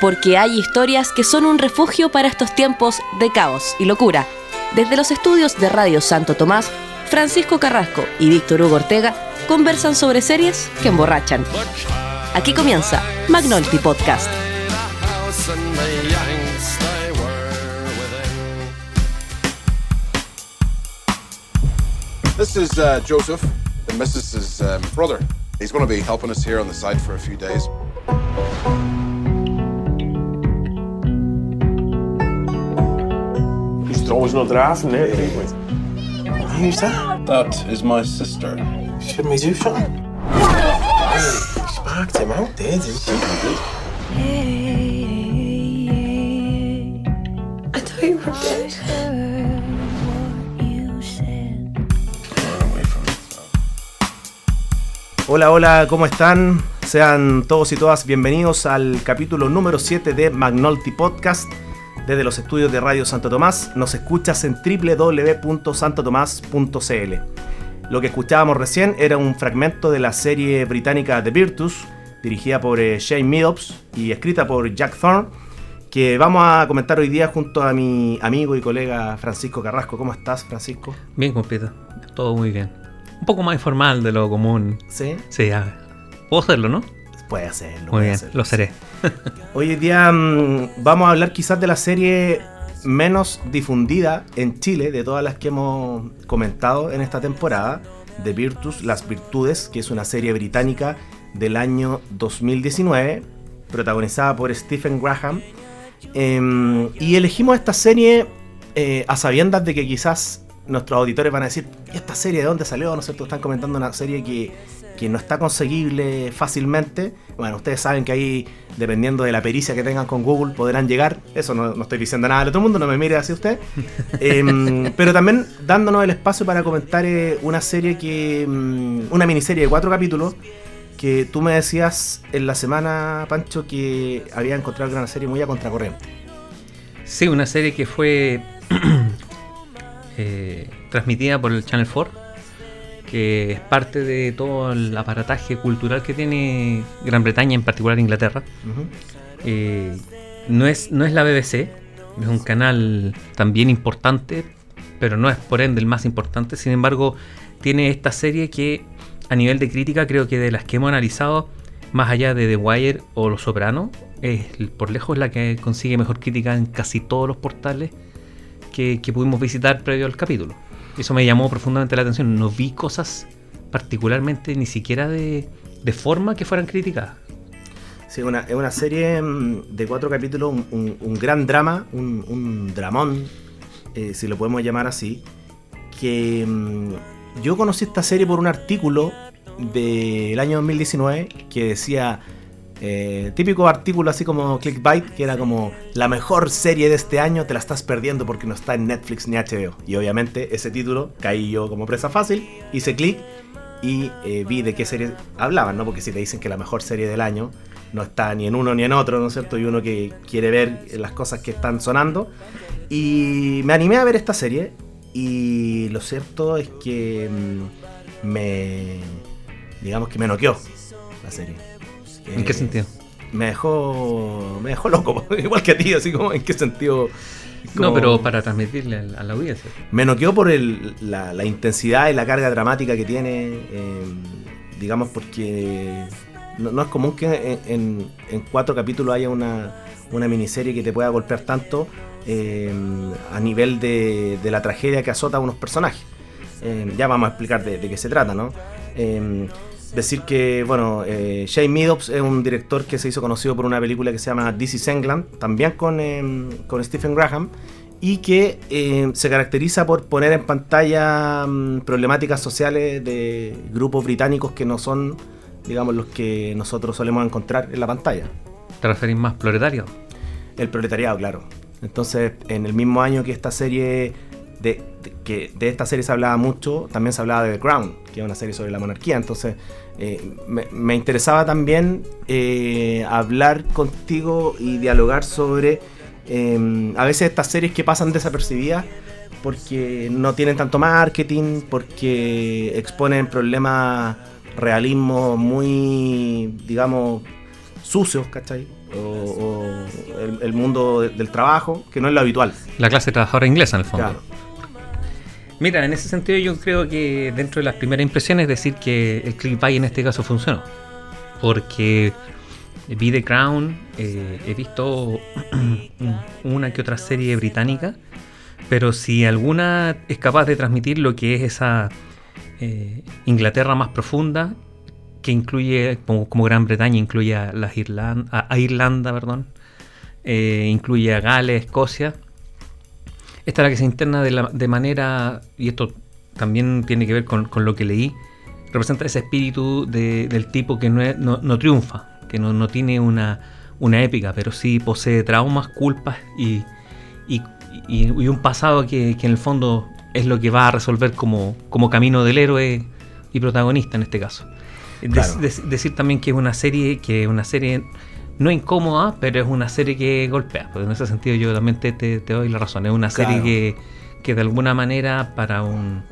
porque hay historias que son un refugio para estos tiempos de caos y locura. Desde los estudios de Radio Santo Tomás, Francisco Carrasco y Víctor Hugo Ortega conversan sobre series que emborrachan. Aquí comienza Magnolti Podcast. This is uh, Joseph, the Mrs.'s um, brother. He's going to be helping us here on the site for a few days. He's trouwens nog draven, hè? Wie is dat? That is my sister. Ik maakte hem uit, hè? I thought you were dead. Hola, hola, ¿cómo están? Sean todos y todas bienvenidos al capítulo número 7 de Magnolti Podcast desde los estudios de Radio Santo Tomás. Nos escuchas en www.santotomás.cl. Lo que escuchábamos recién era un fragmento de la serie británica The Virtus, dirigida por eh, Shane Meadows y escrita por Jack Thorne, que vamos a comentar hoy día junto a mi amigo y colega Francisco Carrasco. ¿Cómo estás, Francisco? Bien, compito. Todo muy bien. Un poco más informal de lo común. ¿Sí? Sí, ya. Puedo hacerlo, ¿no? Puede hacerlo. Muy puede bien, hacerlo. lo seré. Hoy día mm, vamos a hablar quizás de la serie menos difundida en Chile de todas las que hemos comentado en esta temporada, The Virtus, Las Virtudes, que es una serie británica del año 2019, protagonizada por Stephen Graham. Em, y elegimos esta serie eh, a sabiendas de que quizás nuestros auditores van a decir, ¿y esta serie de dónde salió? ¿No es cierto? Están comentando una serie que, que no está conseguible fácilmente. Bueno, ustedes saben que ahí, dependiendo de la pericia que tengan con Google, podrán llegar. Eso no, no estoy diciendo nada de todo el mundo, no me mire hacia usted. Em, pero también dándonos el espacio para comentar eh, una serie que. mm, una miniserie de cuatro capítulos. Que tú me decías en la semana, Pancho, que había encontrado que era una serie muy a contracorriente. Sí, una serie que fue eh, transmitida por el Channel 4, que es parte de todo el aparataje cultural que tiene Gran Bretaña, en particular Inglaterra. Eh, no, es, no es la BBC, es un canal también importante, pero no es por ende el más importante. Sin embargo, tiene esta serie que a nivel de crítica creo que de las que hemos analizado, más allá de The Wire o Los Sopranos, es por lejos la que consigue mejor crítica en casi todos los portales que, que pudimos visitar previo al capítulo. Eso me llamó profundamente la atención. No vi cosas particularmente ni siquiera de, de forma que fueran criticadas. Sí, es una serie mm, de cuatro capítulos, un, gran drama, un, un dramón, eh, si lo podemos llamar así. Que mm, yo conocí esta serie por un artículo del año 2019 que decía, eh, típico artículo así como clickbait, que era como la mejor serie de este año te la estás perdiendo porque no está en Netflix ni HBO. Y obviamente ese título caí yo como presa fácil, hice clic y eh, vi de qué serie hablaban, ¿no? Porque si te dicen que la mejor serie del año no está ni en uno ni en otro, ¿no es cierto? Y uno que quiere ver las cosas que están sonando. Y me animé a ver esta serie y lo cierto es que mm, me, digamos que me noqueó la serie. ¿En qué Eh, sentido? Me dejó, me dejó loco, igual que a ti, así como en qué sentido. No, pero para transmitirle a la audiencia. me noqueó por el- la, la intensidad y la carga dramática que tiene, eh, digamos, porque no, no es común que en, en- en cuatro capítulos haya una, una miniserie que te pueda golpear tanto eh, a nivel de, de la tragedia que azota a unos personajes. Eh, ya vamos a explicar de, de qué se trata, ¿no? Decir que, bueno, eh, Shane Meadows es un director que se hizo conocido por una película que se llama This is England, también con, eh, con Stephen Graham, y que eh, se caracteriza por poner en pantalla mm, problemáticas sociales de grupos británicos que no son, digamos, los que nosotros solemos encontrar en la pantalla. ¿Te referís más proletario? El proletariado, claro. Entonces, en el mismo año que esta serie, de, de- que de esta serie se hablaba mucho, también se hablaba de The Crown, que es una serie sobre la monarquía. Entonces, eh, me, me interesaba también eh, hablar contigo y dialogar sobre eh, a veces estas series que pasan desapercibidas porque no tienen tanto marketing, porque exponen problemas realismo muy, digamos, sucios, ¿cachai? o, o el, el mundo de- del trabajo, que no es lo habitual. La clase trabajadora inglesa, en el fondo. Claro. Mira, en ese sentido yo creo que dentro de las primeras impresiones decir que el clickbait en este caso funcionó. Porque vi The Crown, eh, he visto una que otra serie británica, pero si alguna es capaz de transmitir lo que es esa eh, Inglaterra más profunda, que incluye, como, Gran Bretaña, incluye a, las Irlanda, perdón, eh, incluye a Gales, Escocia, esta es la que se interna de, la- de manera, y esto también tiene que ver con, con lo que leí, representa ese espíritu de- del tipo que no, es- no- no triunfa, que no, no tiene una, una épica, pero sí posee traumas, culpas y, y- y- y un pasado que, que en el fondo es lo que va a resolver como, como camino del héroe y protagonista en este caso. Decir también que es una serie que es una serie no incómoda, pero es una serie que golpea. Pues en ese sentido yo también te, te- te doy la razón. Es una serie Claro. que, que de alguna manera para un...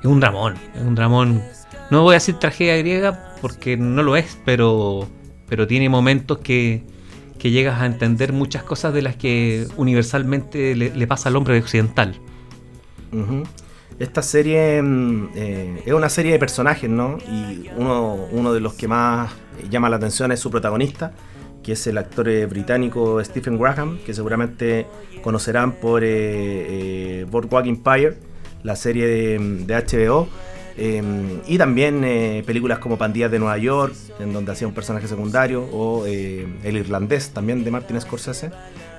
Es un dramón. Es un dramón... No voy a decir tragedia griega porque no lo es, pero, pero tiene momentos que, que llegas a entender muchas cosas de las que universalmente le, le pasa al hombre occidental. Esta serie mm, eh, es una serie de personajes, ¿no? Y uno, uno de los que más llama la atención es su protagonista, que es el actor eh, británico Stephen Graham, que seguramente conocerán por eh, eh, Boardwalk Empire, la serie de, HBO, y también películas como Pandillas de Nueva York, en donde hacía un personaje secundario, o El Irlandés, también de Martin Scorsese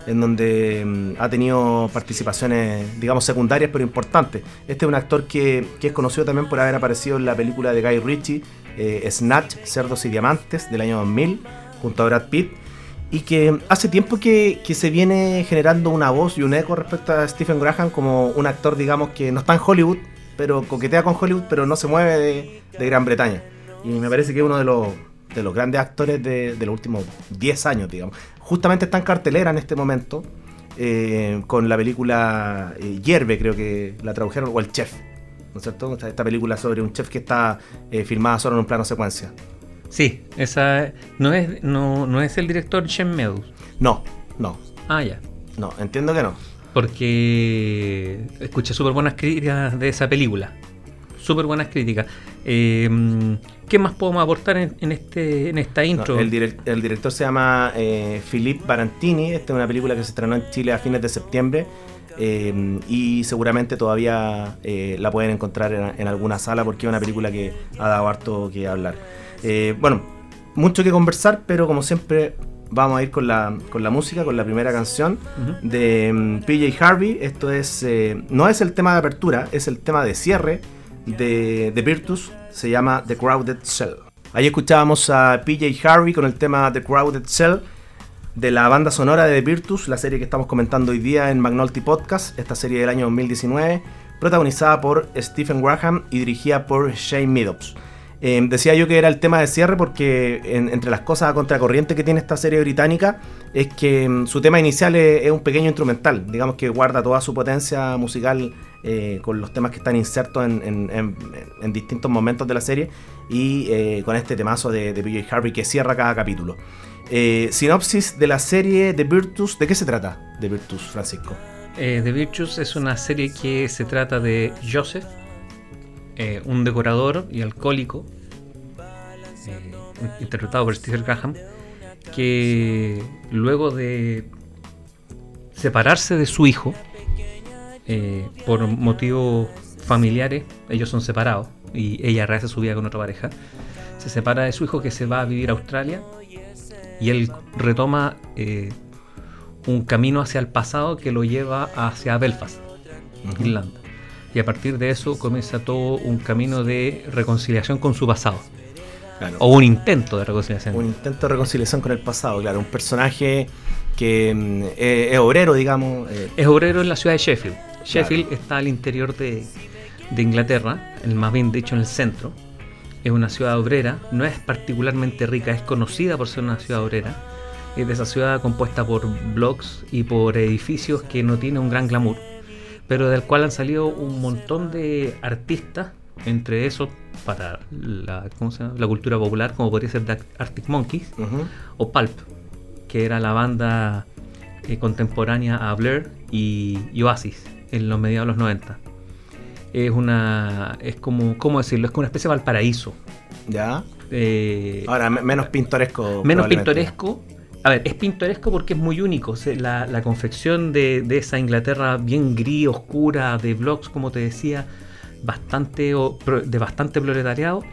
en donde mm, ha tenido participaciones, digamos, secundarias pero importantes. Este es un actor que, que es conocido también por haber aparecido en la película de Guy Ritchie, Snatch, Cerdos y Diamantes, del año 2000, junto a Brad Pitt, y que hace tiempo que, que se viene generando una voz y un eco respecto a Stephen Graham como un actor, digamos, que no está en Hollywood, pero coquetea con Hollywood, pero no se mueve de, Gran Bretaña. Y me parece que es uno de los, de los grandes actores de, de los últimos 10 años, digamos. Justamente está en cartelera en este momento eh, con la película eh, Hierve, creo que la tradujeron, o El Chef, ¿no es cierto? Esta, esta película sobre un chef que está eh, filmada solo en un plano secuencia. Sí, esa no es, no, no es el director Shem Meadows. No, no, Ah, ya. no, entiendo que no. Porque escuché súper buenas críticas de esa película. Súper buenas críticas. Eh, ¿Qué más podemos aportar en, en este, en esta No, intro? el, direc- el director se llama eh, Philippe Barantini. Esta es una película que se estrenó en Chile a fines de septiembre. eh, y seguramente todavía eh, la pueden encontrar en, en alguna sala porque es una película que ha dado harto que hablar. Eh, bueno, mucho que conversar, pero como siempre vamos a ir con la, con la música, con la primera canción de mm, PJ Harvey. Esto es eh, no es el tema de apertura, es el tema de cierre de, de Virtus. Se llama The Crowded Cell. Ahí escuchábamos a PJ Harvey con el tema The Crowded Cell de la banda sonora de The Virtus, la serie que estamos comentando hoy día en Magnolti Podcast, esta serie del año 2019, protagonizada por Stephen Graham y dirigida por Shane Meadows. Eh, decía yo que era el tema de cierre porque en- entre las cosas a contracorriente que tiene esta serie británica es que mm, su tema inicial es, un pequeño instrumental, digamos que guarda toda su potencia musical eh, con los temas que están insertos en, distintos momentos de la serie y eh, con este temazo de, de PJ Harvey que cierra cada capítulo. Eh, sinopsis de la serie The Virtus, ¿de qué se trata The Virtus, Francisco? The Virtues es una serie que se trata de Joseph, eh, un decorador y alcohólico, eh, interpretado por Stephen Graham, que luego de separarse de su hijo, eh, por motivos familiares, ellos son separados y ella rehace su vida con otra pareja, se separa de su hijo que se va a vivir a Australia y él retoma eh, un camino hacia el pasado que lo lleva hacia Belfast, Irlanda. Y a partir de eso comienza todo un camino de reconciliación con su pasado. Claro. O un intento de reconciliación. Un intento de reconciliación con el pasado, claro. Un personaje que mm, es, es obrero, digamos. eh, Es obrero en la ciudad de Sheffield. Sheffield está al interior de, de Inglaterra, el más bien dicho en el centro. Es una ciudad obrera, no es particularmente rica, es conocida por ser una ciudad obrera. Es de esa ciudad compuesta por blocks y por edificios que no tiene un gran glamour, pero del cual han salido un montón de artistas, entre esos para la, ¿cómo se llama? la cultura popular, como podría ser The Arctic Monkeys o Pulp. que era la banda eh, contemporánea a Blur y, y Oasis en los mediados de los 90. Es una. Es como. ¿Cómo decirlo? Es como una especie de Valparaíso. ¿Ya? Eh, Ahora, me- menos pintoresco. menos pintoresco. A ver, es pintoresco porque es muy único. La, la confección de, de esa Inglaterra bien gris, oscura, de blogs, como te decía, bastante o- de bastante proletariado,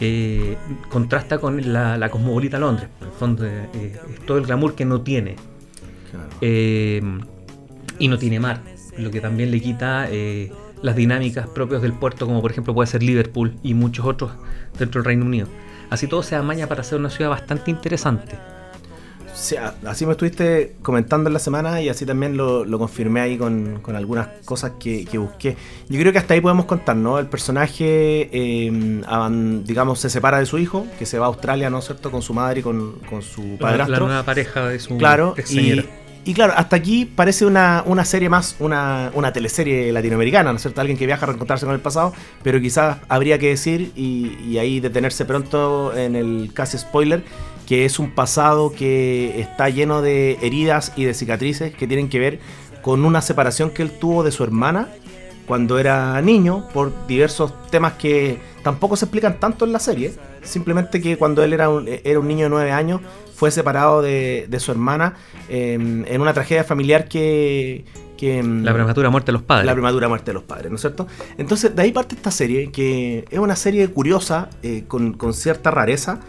eh, contrasta con la, la cosmopolita Londres. En el fondo, eh, eh, es todo el glamour que no tiene. Claro. Eh, y no tiene mar, lo que también le quita eh, las dinámicas propias del puerto, como por ejemplo puede ser Liverpool y muchos otros dentro del Reino Unido. Así todo se amaña para ser una ciudad bastante interesante. Sí, así me estuviste comentando en la semana y así también lo, lo confirmé ahí con, con algunas cosas que, que busqué. Yo creo que hasta ahí podemos contar, ¿no? El personaje, eh, aban- digamos, se separa de su hijo, que se va a Australia, ¿no es cierto? Con su madre y con, con su La, la padrastro. nueva pareja de su Claro, y claro, hasta aquí parece una, una serie más, una, una teleserie latinoamericana, ¿no es cierto? Alguien que viaja a reencontrarse con el pasado, pero quizás habría que decir, y, y ahí detenerse pronto en el casi spoiler, que es un pasado que está lleno de heridas y de cicatrices que tienen que ver con una separación que él tuvo de su hermana cuando era niño, por diversos temas que tampoco se explican tanto en la serie. Simplemente que cuando él era un, era un niño de 9 años, fue separado de, de su hermana eh, en una tragedia familiar que... que La prematura muerte de los padres. la prematura muerte de los padres, ¿no es cierto? Entonces, de ahí parte esta serie, que es una serie curiosa, eh, con, con cierta rareza,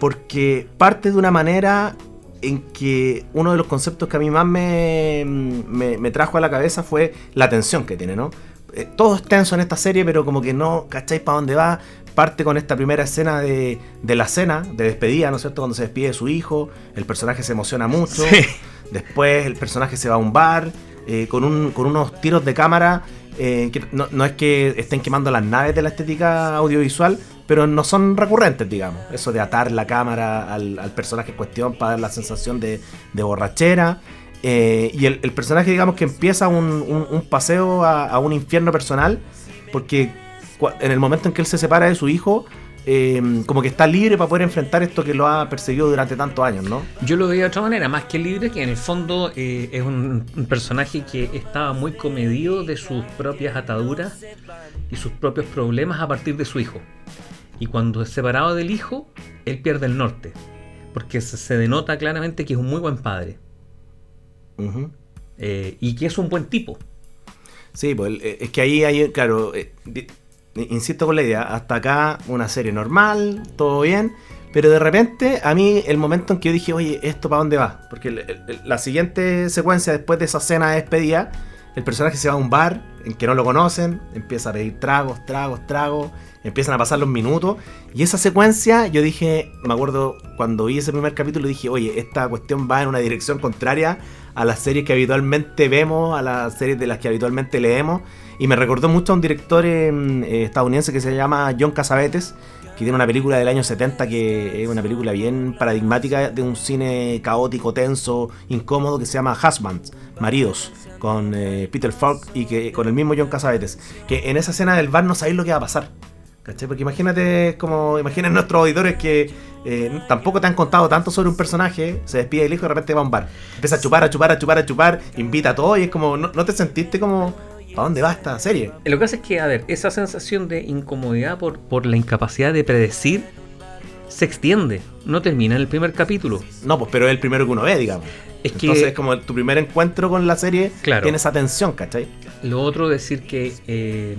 porque parte de una manera en que uno de los conceptos que a mí más me, me, me trajo a la cabeza fue la tensión que tiene, ¿no? Eh, todo es tenso en esta serie, pero como que no cacháis para dónde va. Parte con esta primera escena de, de la cena, de despedida, ¿no es cierto? Cuando se despide de su hijo, el personaje se emociona mucho. Sí. Después el personaje se va a un bar eh, con, un- con unos tiros de cámara. eh, que no, no es que estén quemando las naves de la estética audiovisual, pero no son recurrentes, digamos. Eso de atar la cámara al, al personaje en cuestión para dar la sensación de, borrachera. Eh, y el, personaje, digamos, que empieza un, un- paseo a, un infierno personal, porque en el momento en que él se separa de su hijo, eh, como que está libre para poder enfrentar esto que lo ha perseguido durante tantos años, ¿no? Yo lo veía de otra manera, más que libre, que en el fondo eh, es un, un personaje que estaba muy comedido de sus propias ataduras y sus propios problemas a partir de su hijo. Y cuando es separado del hijo, él pierde el norte, porque se, denota claramente que es un muy buen padre eh, y que es un buen tipo. Sí, pues eh, es que ahí hay, claro, eh, insisto con la idea, hasta acá una serie normal, todo bien, pero de repente a mí el momento en que yo dije, oye, ¿esto para dónde va? Porque el- el- el- la siguiente secuencia después de esa cena de despedida, el personaje se va a un bar en que no lo conocen, empieza a pedir tragos, tragos, tragos, empiezan a pasar los minutos, y esa secuencia yo dije, me acuerdo cuando vi ese primer capítulo, dije, oye, esta cuestión va en una dirección contraria a las series que habitualmente vemos, a las series de las que habitualmente leemos, y me recordó mucho a un director em, eh, estadounidense que se llama John Casavetes, que tiene una película del año 70 que es una película bien paradigmática de un cine caótico, tenso, incómodo, que se llama Husbands, Maridos, con eh, Peter Falk y que con el mismo John Casavetes, que en esa escena del bar no sabéis lo que va a pasar. ¿Cachai? Porque imagínate como, imaginen nuestros auditores que eh, tampoco te han contado tanto sobre un personaje, se despide del hijo y de repente va a un bar. Empieza a chupar, a chupar, a chupar, a chupar, invita a todo y es como, ¿no, no te sentiste como, ¿para dónde va esta serie? Lo que pasa es que, a ver, esa sensación de incomodidad por, por la incapacidad de predecir se extiende, no termina en el primer capítulo. No, pues pero es el primero que uno ve, digamos. Es que- Entonces es como tu primer encuentro con la serie Claro. tiene esa tensión, ¿cachai? Lo otro, decir que eh,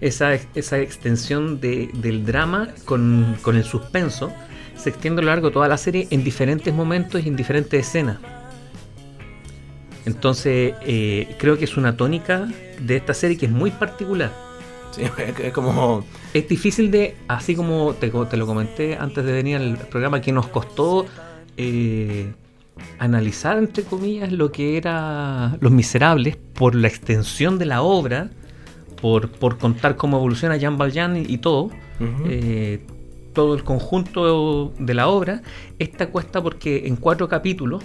esa, esa extensión de- del drama con, con el suspenso se extiende a lo largo de toda la serie en diferentes momentos y en diferentes escenas. Entonces, eh, creo que es una tónica de esta serie que es muy particular. Sí, es, como... Es difícil de, así como te, lo comenté antes de venir al programa, que nos costó eh, analizar, entre comillas, lo que era Los Miserables por la extensión de la obra, por, por contar cómo evoluciona Jean Valjean y, y todo, eh, todo el conjunto de la obra. Esta cuesta porque en cuatro capítulos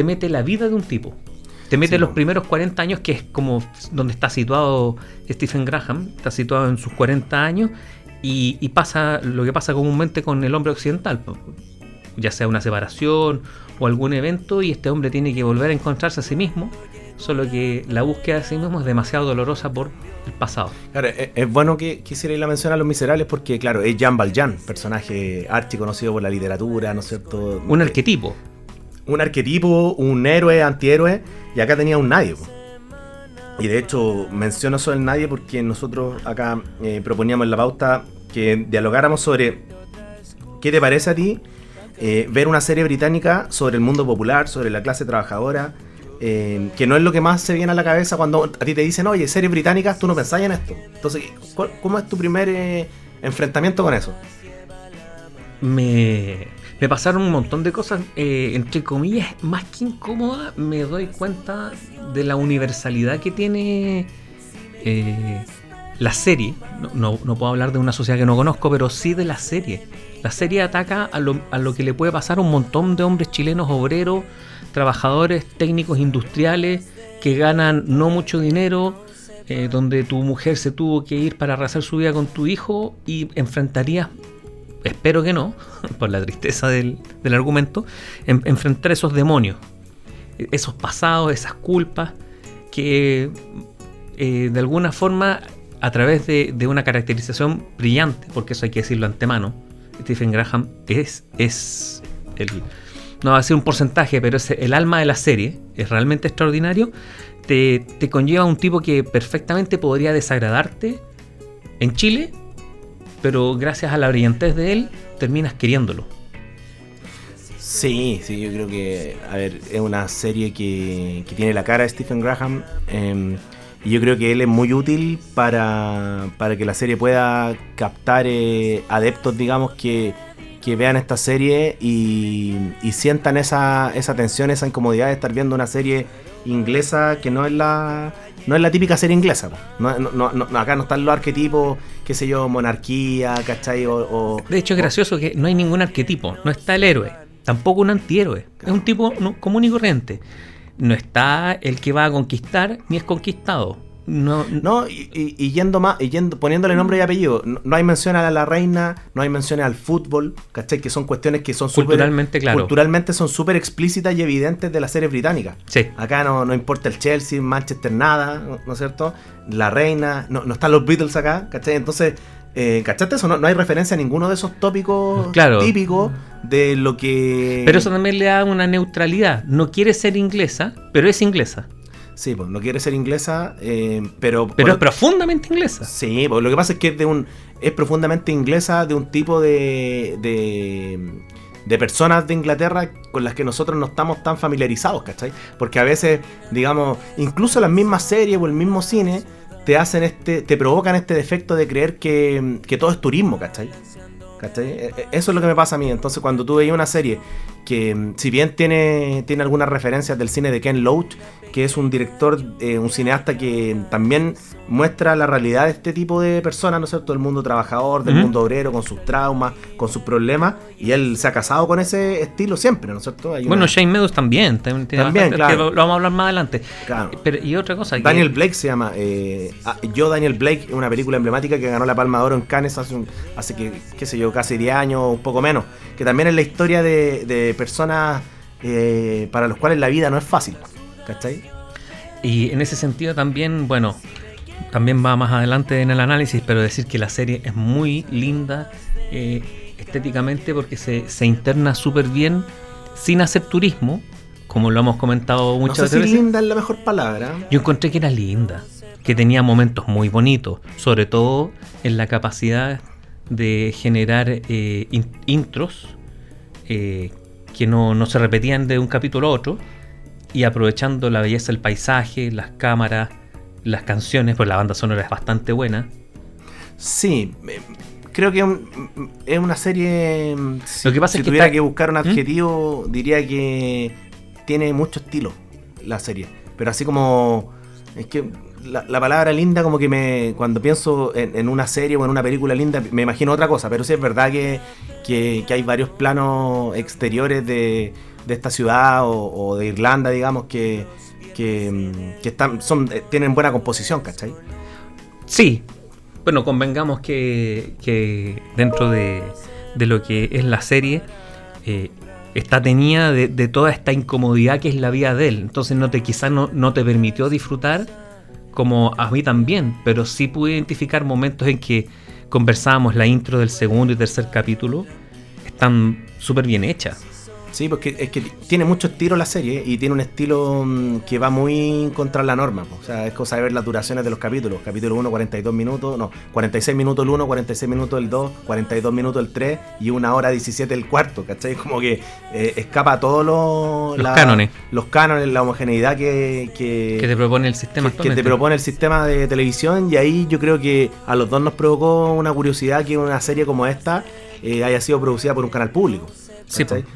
te mete la vida de un tipo. Te mete Sí, los primeros 40 años, que es como donde está situado Stephen Graham, está situado en sus 40 años, y, y pasa lo que pasa comúnmente con el hombre occidental. ya sea una separación o algún evento, y este hombre tiene que volver a encontrarse a sí mismo, solo que la búsqueda de sí mismo es demasiado dolorosa por el pasado. Claro, es, es bueno que quisiera la mención a Los Miserables porque, claro, es Jean Valjean, personaje archi conocido por la literatura, ¿no es cierto? Un Eh, arquetipo. Un arquetipo, un héroe, antihéroe, y acá tenía un nadie. Y de hecho menciono eso del nadie porque nosotros acá eh, proponíamos en la pauta que dialogáramos sobre qué te parece a ti eh, ver una serie británica sobre el mundo popular, sobre la clase trabajadora, eh, que no es lo que más se viene a la cabeza cuando a ti te dicen, oye, series británicas, tú no pensás en esto. Entonces, ¿cuál- ¿cómo es tu primer enfrentamiento con eso? me, me pasaron un montón de cosas, eh, entre comillas, más que incómoda, me doy cuenta de la universalidad que tiene eh, la serie. No, puedo hablar de una sociedad que no conozco, pero sí de la serie. La serie ataca a lo, que le puede pasar a un montón de hombres chilenos obreros, trabajadores, técnicos industriales, que ganan no mucho dinero, eh, donde tu mujer se tuvo que ir para rehacer su vida con tu hijo y enfrentarías espero que no, por la tristeza del, del argumento, en- enfrentar esos demonios, esos pasados, esas culpas, que eh, de alguna forma, a través de, de una caracterización brillante, porque eso hay que decirlo antemano, Stephen Graham es, es el, no va a ser un porcentaje, pero es el alma de la serie, es realmente extraordinario, te, te conlleva un tipo que perfectamente podría desagradarte en Chile, pero gracias a la brillantez de él terminas queriéndolo. Sí, sí, yo creo que, a ver, es una serie que, que tiene la cara de Stephen Graham eh, y yo creo que él es muy útil para, para que la serie pueda captar eh, adeptos, digamos, que, que vean esta serie y, y sientan esa, esa tensión, esa incomodidad de estar viendo una serie inglesa que no es la no es la típica serie inglesa. No, no- no- no- acá no están los arquetipos, qué sé yo, monarquía, ¿cachai? O, o- De hecho, es gracioso que no hay ningún arquetipo. No está el héroe, tampoco un antihéroe. Es un tipo no- común y corriente. No está el que va a conquistar ni es conquistado. No, No, y, y- y yendo más, y yendo, poniéndole nombre y apellido, no, no hay mención a la reina, no hay menciones al fútbol, ¿cachai? Que son cuestiones que son súper- Culturalmente, claro. Culturalmente son súper explícitas y evidentes de las series británicas. Sí. Acá no, no importa el Chelsea, Manchester, nada, ¿no ¿no es cierto? La reina, no, no están los Beatles acá, ¿cachai? Entonces, eh, ¿cachaste eso? No, no hay referencia a ninguno de esos tópicos Claro. típicos de lo que... Pero eso también le da una neutralidad. No quiere ser inglesa, pero es inglesa. Sí, pues no quiere ser inglesa, eh, pero... Pero es profundamente inglesa. Sí, pues lo que pasa es que es de un es profundamente inglesa de un tipo de, de de personas de Inglaterra con las que nosotros no estamos tan familiarizados, ¿cachai? Porque a veces, digamos, incluso las mismas series o el mismo cine te hacen este, te provocan este defecto de creer que, que todo es turismo, ¿cachai? ¿Cachai? E- e- Eso es lo que me pasa a mí. Entonces, cuando tú veías una serie que, mm, si bien tiene, tiene algunas referencias del cine de Ken Loach, que es un director, eh, un cineasta que también muestra la realidad de este tipo de personas, ¿no es cierto? Del mundo trabajador, del mundo obrero, con sus traumas, con sus problemas, y él se ha casado con ese estilo siempre, ¿no es cierto? Hay Bueno, una- Shane Meadows también. También, tiene También, bastante- claro. que lo, vamos a hablar más adelante. Claro. Pero, y otra cosa. que- Daniel Blake se llama. eh, ah, Yo, Daniel Blake, una película emblemática que ganó la Palma de Oro en Cannes hace, un- hace que, qué sé yo, casi 10 años, un poco menos. Que también es la historia de, de personas eh, para los cuales la vida no es fácil. ¿Cachai? Y en ese sentido también, bueno, también va más adelante en el análisis, pero decir que la serie es muy linda eh, estéticamente porque se, se interna súper bien sin hacer turismo, como lo hemos comentado No muchas sé si veces. linda es la mejor palabra. Yo encontré que era linda, que tenía momentos muy bonitos, sobre todo en la capacidad de generar eh, in- intros eh, que no, no se repetían de un capítulo a otro y aprovechando la belleza del paisaje, las cámaras, las canciones, pues la banda sonora es bastante buena. Sí, eh, creo que un- es una serie. mm, Si, Lo que pasa si es que tuviera está- que buscar un ¿Mm? adjetivo, diría que tiene mucho estilo la serie. Pero así como. Es que la, la palabra linda, como que me. Cuando pienso en, una serie o en una película linda, me imagino otra cosa. Pero sí es verdad que, que- hay varios planos exteriores de, de esta ciudad o, de Irlanda, digamos, que. Que, están, son, eh, tienen buena composición, ¿cachai? Sí, bueno, convengamos que, que dentro de, de lo que es la serie, eh, está tenida de, de toda esta incomodidad que es la vida de él. Entonces no te, quizás no, no te permitió disfrutar como a mí también, pero sí pude identificar momentos en que conversábamos la intro del segundo y tercer capítulo, están súper bien hechas. Sí, porque es que tiene mucho estilo la serie y tiene un estilo mm, que va muy contra la norma. O sea, es cosa de ver las duraciones de los capítulos. Capítulo 1, 42 minutos, no, 46 minutos el 1, 46 minutos el 2, 42 minutos el 3 y una hora 17 el cuarto, ¿cachai? Como que eh, escapa a todos los, Los cánones. Los cánones, la homogeneidad que, que, Que te propone el sistema que- que te propone el sistema de televisión y ahí yo creo que a los dos nos provocó una curiosidad que una serie como esta eh, haya sido producida por un canal público.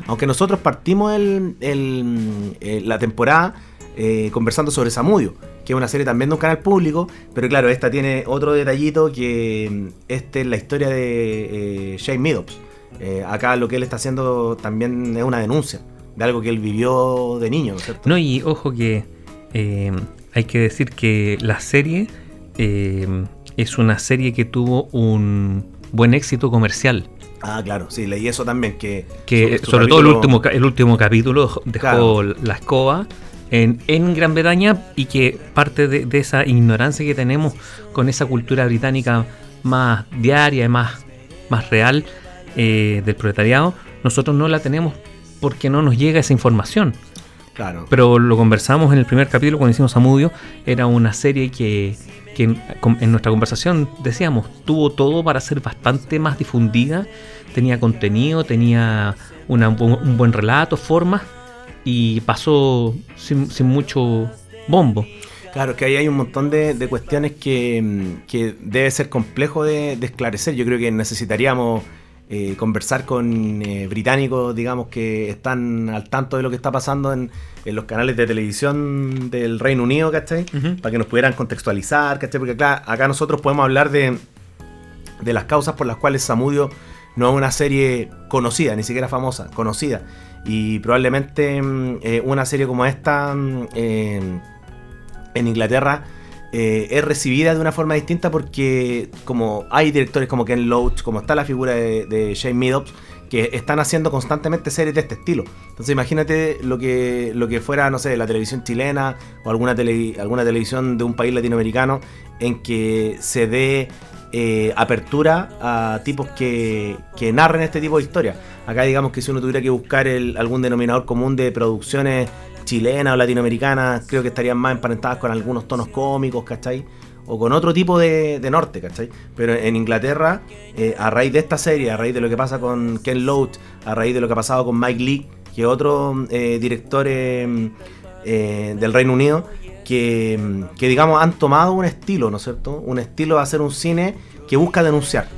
Aunque nosotros partimos el, el- eh, la temporada eh, conversando sobre Samudio, que es una serie también de un canal público, pero claro, esta tiene otro detallito que mm, este es la historia de eh, Shane Meadows. Eh, acá lo que él está haciendo también es una denuncia de algo que él vivió de niño, ¿no es cierto? No, y ojo que hay que decir que la serie es una serie que tuvo un buen éxito comercial. Ah, claro, sí, leí eso también, que... Que su- su sobre todo el último, el último capítulo dejó Claro. la escoba en, en Gran Bretaña y que parte de, de esa ignorancia que tenemos con esa cultura británica más diaria, más, más real eh, del proletariado, nosotros no la tenemos porque no nos llega esa información. Claro. Pero lo conversamos en el primer capítulo cuando hicimos Amudio. Era una serie que, que en, nuestra conversación decíamos, tuvo todo para ser bastante más difundida. Tenía contenido, tenía una un buen relato, formas. Y pasó sin, mucho bombo. Claro, que ahí hay un montón de, de cuestiones que, que debe ser complejo de esclarecer. Yo creo que necesitaríamos eh, conversar con eh, británicos, digamos, que están al tanto de lo que está pasando en, en los canales de televisión del Reino Unido, ¿cachai? Ujú. Para que nos pudieran contextualizar, ¿cachai? Porque acá, acá nosotros podemos hablar de, de las causas por las cuales Samudio no es una serie conocida, ni siquiera famosa, conocida. Y probablemente mm, eh, una serie como esta mm, en Inglaterra eh, es recibida de una forma distinta porque como hay directores como Ken Loach, como está la figura de, de Shane Meadows, que están haciendo constantemente series de este estilo. Entonces imagínate lo que, lo que fuera, no sé, la televisión chilena o alguna, tele- alguna televisión de un país latinoamericano en que se dé eh, apertura a tipos que, que narren este tipo de historias. Acá digamos que si uno tuviera que buscar el- algún denominador común de producciones chilenas o latinoamericanas, creo que estarían más emparentadas con algunos tonos cómicos, ¿cachai? O con otro tipo de, de norte, ¿cachai? Pero en Inglaterra, eh, a raíz de esta serie, a raíz de lo que pasa con Ken Loach, a raíz de lo que ha pasado con Mike Lee, que otro eh, director eh, eh, del Reino Unido, que digamos han tomado un estilo, ¿no es cierto? Un estilo de hacer un cine que busca denunciar,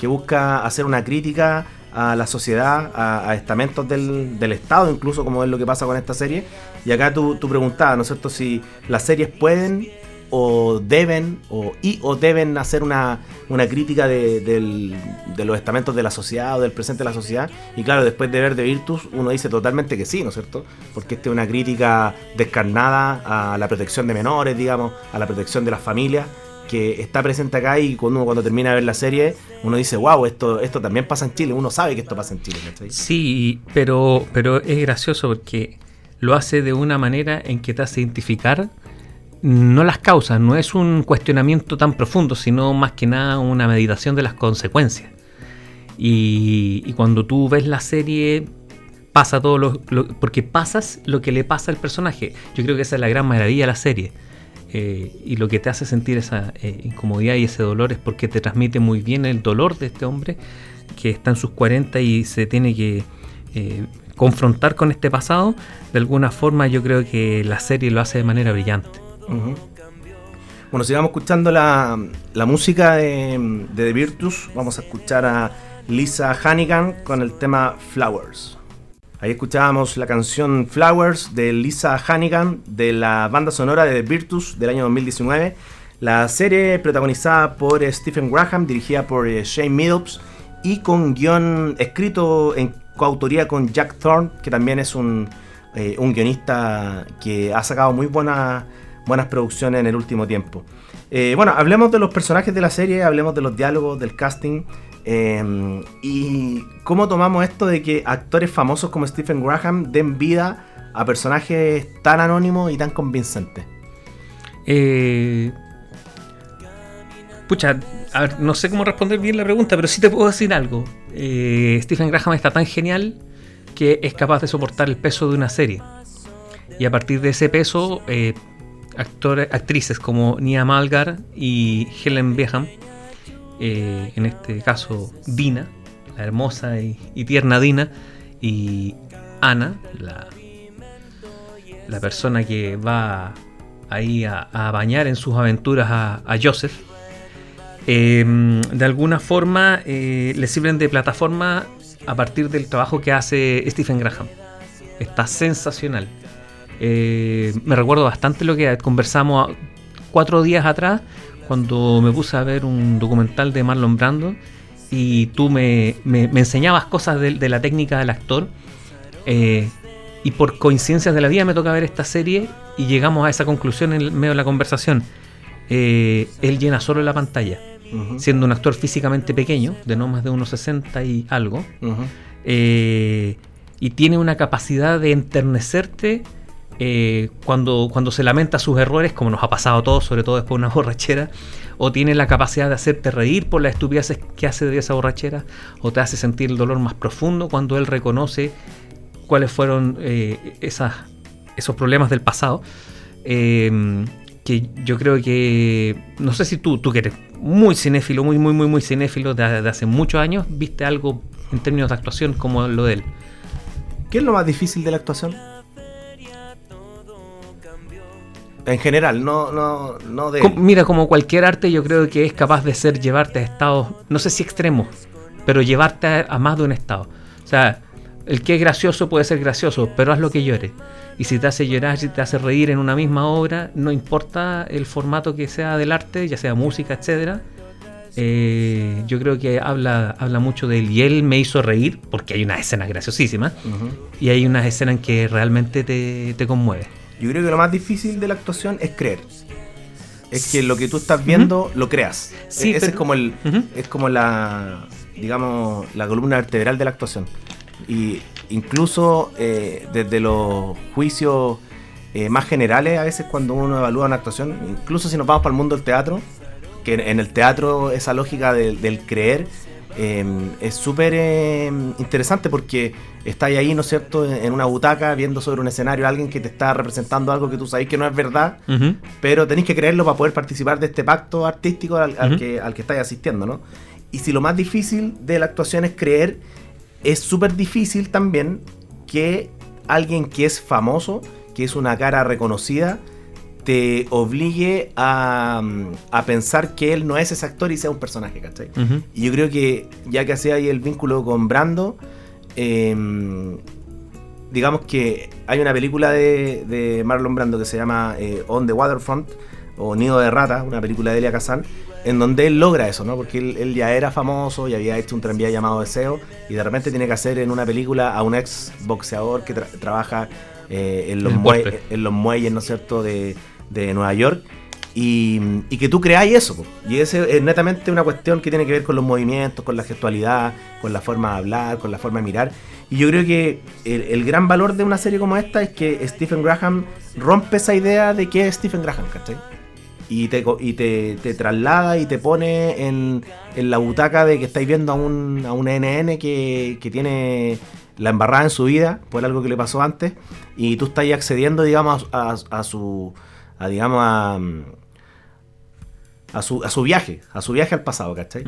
que busca hacer una crítica a la sociedad, a, a estamentos del, del Estado, incluso como es lo que pasa con esta serie. Y acá tú, tú preguntabas, ¿no es cierto?, si las series pueden o deben o, y, o deben hacer una, una crítica de, del- de los estamentos de la sociedad o del presente de la sociedad. Y claro, después de ver The Virtus, uno dice totalmente que sí, ¿no es cierto? Porque esta es una crítica descarnada a la protección de menores, digamos, a la protección de las familias que está presente acá y cuando cuando termina de ver la serie uno dice wow esto esto también pasa en Chile uno sabe que esto pasa en Chile ¿cachai? Sí, pero, pero es gracioso porque lo hace de una manera en que te hace identificar no las causas, no es un cuestionamiento tan profundo, sino más que nada una meditación de las consecuencias. Y, cuando tú ves la serie, pasa todo lo- porque pasas lo que le pasa al personaje. Yo creo que esa es la gran maravilla de la serie. Eh, y lo que te hace sentir esa eh, incomodidad y ese dolor es porque te transmite muy bien el dolor de este hombre que está en sus 40 y se tiene que eh, confrontar con este pasado. De alguna forma yo creo que la serie lo hace de manera brillante. Bueno, sigamos escuchando la, la música de, de The Virtus. Vamos a escuchar a Lisa Hannigan con el tema Flowers. Ahí escuchábamos la canción Flowers de Lisa Hannigan de la banda sonora de The Virtus del año 2019. La serie protagonizada por Stephen Graham, dirigida por eh, Shane Meadows y con guion escrito en coautoría con Jack Thorne, que también es un, eh, un guionista que ha sacado muy buenas buenas producciones en el último tiempo. Eh, bueno, hablemos de los personajes de la serie, hablemos de los diálogos, del casting. Eh, y cómo tomamos esto de que actores famosos como Stephen Graham den vida a personajes tan anónimos y tan convincentes. Eh, pucha, a ver, no sé cómo responder bien la pregunta, pero sí te puedo decir algo. Eh, Stephen Graham está tan genial que es capaz de soportar el peso de una serie. Y a partir de ese peso, eh, actores, actrices como Nia Malgar y Helen Beham, eh, en este caso Dina, la hermosa y, tierna Dina, y Ana, la, la persona que va ahí a, bañar en sus aventuras a, Joseph, eh, de alguna forma eh, le sirven de plataforma a partir del trabajo que hace Stephen Graham. Está sensacional. Eh, me recuerdo bastante lo que conversamos cuatro días atrás cuando me puse a ver un documental de Marlon Brando y tú me, me- me enseñabas cosas de, de la técnica del actor. eh, y por coincidencias de la vida me toca ver esta serie y llegamos a esa conclusión en medio de la conversación. Eh, él llena solo la pantalla, siendo un actor físicamente pequeño, de no más de unos 60 y algo, eh, y tiene una capacidad de enternecerte eh, cuando, cuando se lamenta sus errores, como nos ha pasado a todos, sobre todo después de una borrachera, o tiene la capacidad de hacerte reír por las estupideces que hace de esa borrachera, o te hace sentir el dolor más profundo cuando él reconoce cuáles fueron eh, esos problemas del pasado. Eh, que yo creo que, no sé si tú, tú que eres muy cinéfilo, muy, muy, muy, muy cinéfilo de, de hace muchos años, viste algo en términos de actuación como lo de él. ¿Qué es lo más difícil de la actuación? En general, no, no, no de. Mira, como cualquier arte, yo creo que es capaz de ser llevarte a estados, no sé si extremos, pero llevarte a, a más de un estado. O sea, el que es gracioso puede ser gracioso, pero haz lo que llore. Y si te hace llorar, si te hace reír en una misma obra, no importa el formato que sea del arte, ya sea música, etcétera. eh, yo creo que habla, habla mucho de él. Y él me hizo reír, porque hay unas escenas graciosísimas, y hay unas escenas en que realmente te, te conmueve. Yo creo que lo más difícil de la actuación es creer. Es que lo que tú estás viendo lo creas. Sí, E- Ese pero- es como el, es como la, digamos, la columna vertebral de la actuación. Y incluso eh, desde los juicios eh, más generales, a veces cuando uno evalúa una actuación, incluso si nos vamos para el mundo del teatro, que en, en el teatro esa lógica del creer eh, es súper eh, interesante porque estáis ahí, ¿no es cierto?, en una butaca viendo sobre un escenario a alguien que te está representando algo que tú sabéis que no es verdad, pero tenéis que creerlo para poder participar de este pacto artístico al, que, al que estáis asistiendo, ¿no? Y si lo más difícil de la actuación es creer, es súper difícil también que alguien que es famoso, que es una cara reconocida, te obligue a, mm, a pensar que él no es ese actor y sea un personaje, ¿cachai? Y yo creo que ya que hacía ahí el vínculo con Brando, eh, digamos que hay una película de, de Marlon Brando que se llama eh, On the Waterfront o Nido de Rata, una película de Elia Kazan, en donde él logra eso, ¿no? Porque él, él ya era famoso y había hecho un tranvía llamado Deseo y de repente tiene que hacer en una película a un ex boxeador que tra- trabaja eh, en, los en los muelles, ¿no es cierto?, de, de Nueva York. Y, y que tú creáis eso. Y ese es netamente una cuestión que tiene que ver con los movimientos, con la gestualidad, con la forma de hablar, con la forma de mirar. Y yo creo que el, el gran valor de una serie como esta es que Stephen Graham rompe esa idea de que es Stephen Graham, ¿cachai? Y te, y te, te traslada y te pone en, en la butaca de que estáis viendo a un, a un NN que, que tiene la embarrada en su vida por algo que le pasó antes y tú estás accediendo, digamos, a, a- a su, a, digamos, a, a, su, a su viaje, a su viaje al pasado, ¿cachai?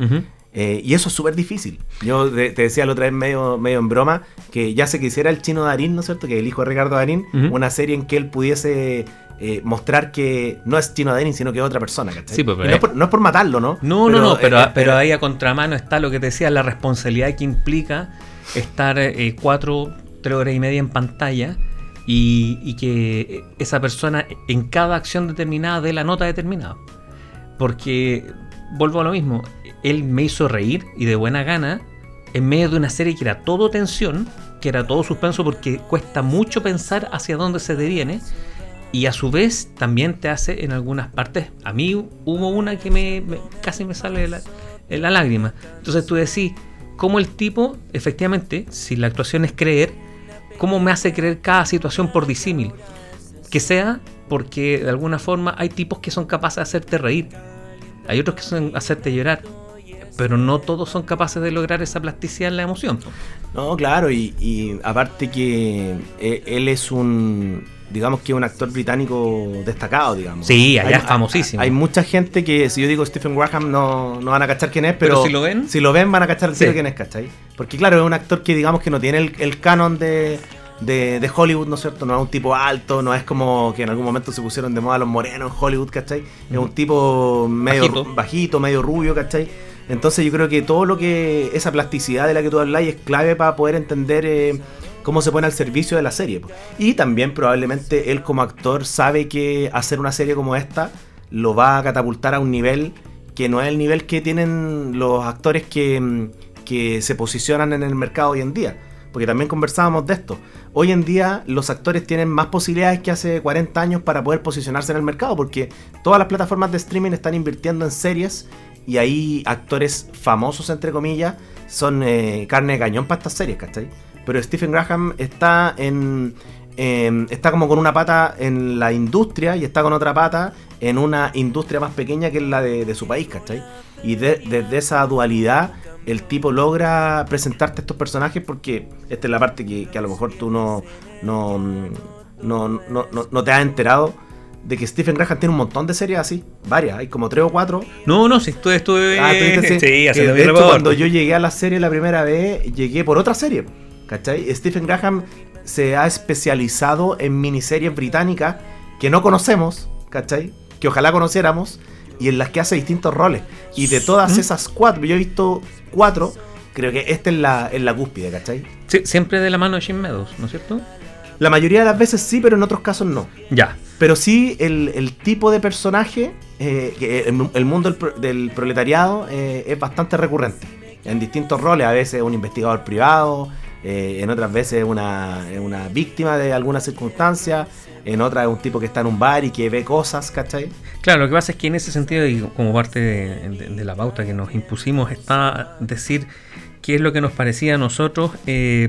Eh, y eso es súper difícil. Yo te, te decía la otra vez medio, medio en broma que ya se quisiera el chino Darín, ¿no es cierto? Que el hijo de Ricardo Darín, una serie en que él pudiese eh, mostrar que no es chino Darín, sino que es otra persona, ¿cachai? Sí, pues, no, es es- por, no es por matarlo, ¿no? No, no, no, pero, eh, pero eh, ahí a contramano está lo que te decía, la responsabilidad que implica estar eh, cuatro, tres horas y media en pantalla y, que esa persona en cada acción determinada dé la nota determinada. Porque, vuelvo a lo mismo, él me hizo reír y de buena gana en medio de una serie que era todo tensión, que era todo suspenso porque cuesta mucho pensar hacia dónde se deviene. Y a su vez también te hace en algunas partes. A mí hubo una que me, casi me sale la- la lágrima. Entonces tú decís, ¿cómo el tipo, efectivamente, si la actuación es creer, cómo me hace creer cada situación por disímil? Que sea porque de alguna forma hay tipos que son capaces de hacerte reír, hay otros que son hacerte llorar, pero no todos son capaces de lograr esa plasticidad en la emoción. No, claro, y, y aparte que eh, él es un, digamos que un actor británico destacado, digamos. Sí, allá Hay- es famosísimo. Hay mucha gente que, si yo digo Stephen Graham, no, no van a cachar quién es, pero, Pero si lo ven- si lo ven van a cachar Sí. quién es, ¿cachai? Porque claro, es un actor que digamos que no tiene el, el canon de, de, de Hollywood, ¿no es cierto? No es un tipo alto, no es como que en algún momento se pusieron de moda los morenos en Hollywood, ¿cachai? Es un tipo medio bajito, medio rubio, ¿cachai? Entonces yo creo que todo lo que, esa plasticidad de la que tú hablas es clave para poder entender eh, cómo se pone al servicio de la serie. Y también probablemente él como actor sabe que hacer una serie como esta lo va a catapultar a un nivel que no es el nivel que tienen los actores que, mm, que se posicionan en el mercado hoy en día. Porque también conversábamos de esto. Hoy en día los actores tienen más posibilidades que hace 40 años para poder posicionarse en el mercado. Porque todas las plataformas de streaming están invirtiendo en series y ahí actores famosos, entre comillas, son eh, carne de cañón para estas series, ¿cachai? Pero Stephen Graham está en, en- está como con una pata en la industria y está con otra pata en una industria más pequeña que es la de, de su país, ¿cachai? Y de- desde esa dualidad el tipo logra presentarte estos personajes porque esta es la parte que, que a lo mejor tú no, no, no, no, no- te has enterado de que Stephen Graham tiene un montón de series así, varias, hay como tres o cuatro No, no, si estuve, estuve Ah, sí. mi de hecho, cuando yo llegué a la serie la primera vez, llegué por otra serie. ¿Cachai? Stephen Graham se ha especializado en miniseries británicas que no conocemos, ¿cachai? Que ojalá conociéramos, y en las que hace distintos roles. Y de todas esas cuatro, yo he visto cuatro, creo que esta es la, cúspide, ¿cachai? Sí, siempre de la mano de Jim Meadows, ¿no es cierto? La mayoría de las veces sí, pero en otros casos no. Ya. Pero sí, el, el tipo de personaje, eh, que el, el mundo del, pro- del proletariado eh, es bastante recurrente. En distintos roles, a veces un investigador privado, eh, en otras veces una, es una víctima de alguna circunstancia, en otras es un tipo que está en un bar y que ve cosas, ¿cachai? Claro, lo que pasa es que en ese sentido, y como parte de, de- de la pauta que nos impusimos, está decir qué es lo que nos parecía a nosotros eh,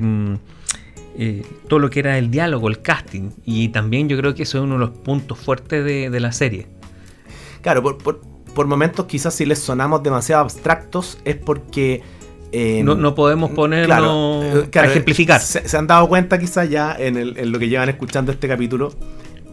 eh, todo lo que era el diálogo, el casting. Y también yo creo que eso es uno de los puntos fuertes de, de la serie. Claro, por, por, por momentos quizás si les sonamos demasiado abstractos es porque... eh, No, no podemos ponernos eh, claro, a ejemplificar. Se, se han dado cuenta quizás ya en, el- en lo que llevan escuchando este capítulo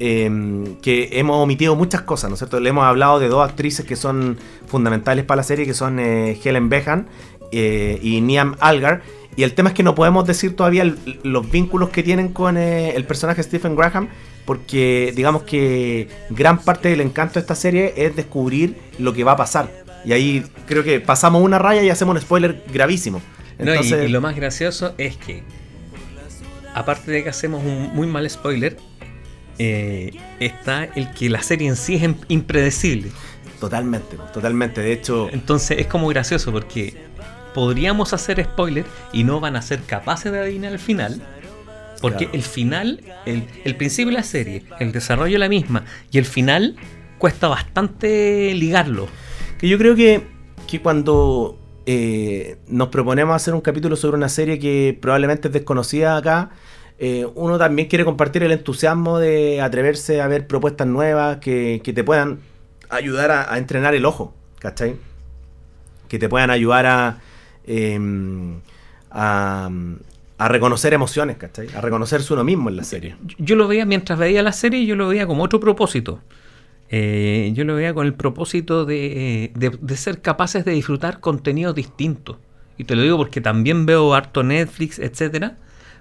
eh, que hemos omitido muchas cosas, ¿no es cierto? Le hemos hablado de dos actrices que son fundamentales para la serie, que son eh, Helen Behan eh, y Niam Algar. Y el tema es que no podemos decir todavía el- los vínculos que tienen con el personaje Stephen Graham, porque digamos que gran parte del encanto de esta serie es descubrir lo que va a pasar. Y ahí creo que pasamos una raya y hacemos un spoiler gravísimo. No, y- lo más gracioso es que, aparte de que hacemos un muy mal spoiler, eh, está el que la serie en sí es im- impredecible. Totalmente, totalmente. De hecho, Entonces es como gracioso porque podríamos hacer spoiler y no van a ser capaces de adivinar el final. Porque Claro. el final, el, el principio de la serie, el desarrollo de la misma y el final cuesta bastante ligarlo. Que yo creo que, que cuando eh, nos proponemos hacer un capítulo sobre una serie que probablemente es desconocida acá, eh, uno también quiere compartir el entusiasmo de atreverse a ver propuestas nuevas que, que te puedan ayudar a, entrenar el ojo, ¿cachai? Que te puedan ayudar a, em, a, a reconocer emociones, ¿cachai? A reconocerse uno mismo en la serie. Yo lo veía mientras veía la serie, yo lo veía como otro propósito. Eh, yo lo veía con el propósito de, de- ser capaces de disfrutar contenidos distintos. Y te lo digo porque también veo harto Netflix, etcétera.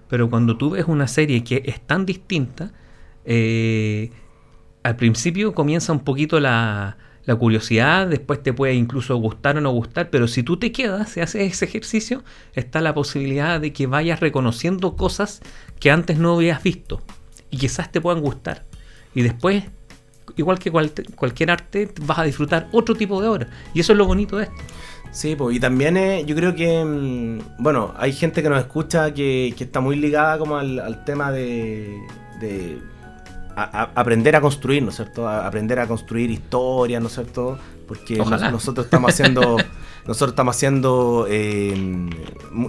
Pero cuando tú ves una serie que es tan distinta, eh, al principio comienza un poquito la, la curiosidad, después te puede incluso gustar o no gustar, pero si tú te quedas y haces ese ejercicio, está la posibilidad de que vayas reconociendo cosas que antes no habías visto y quizás te puedan gustar. Y después, igual que cual- cualquier arte, vas a disfrutar otro tipo de obra. Y eso es lo bonito de esto. Sí, pues, y también eh, yo creo que, mm, bueno, hay gente que nos escucha que, que está muy ligada como al, al tema de, de a- aprender a construir, ¿no es cierto? Aprender a construir historias, ¿no es cierto? Porque Ojalá. nosotros estamos haciendo nosotros estamos haciendo eh,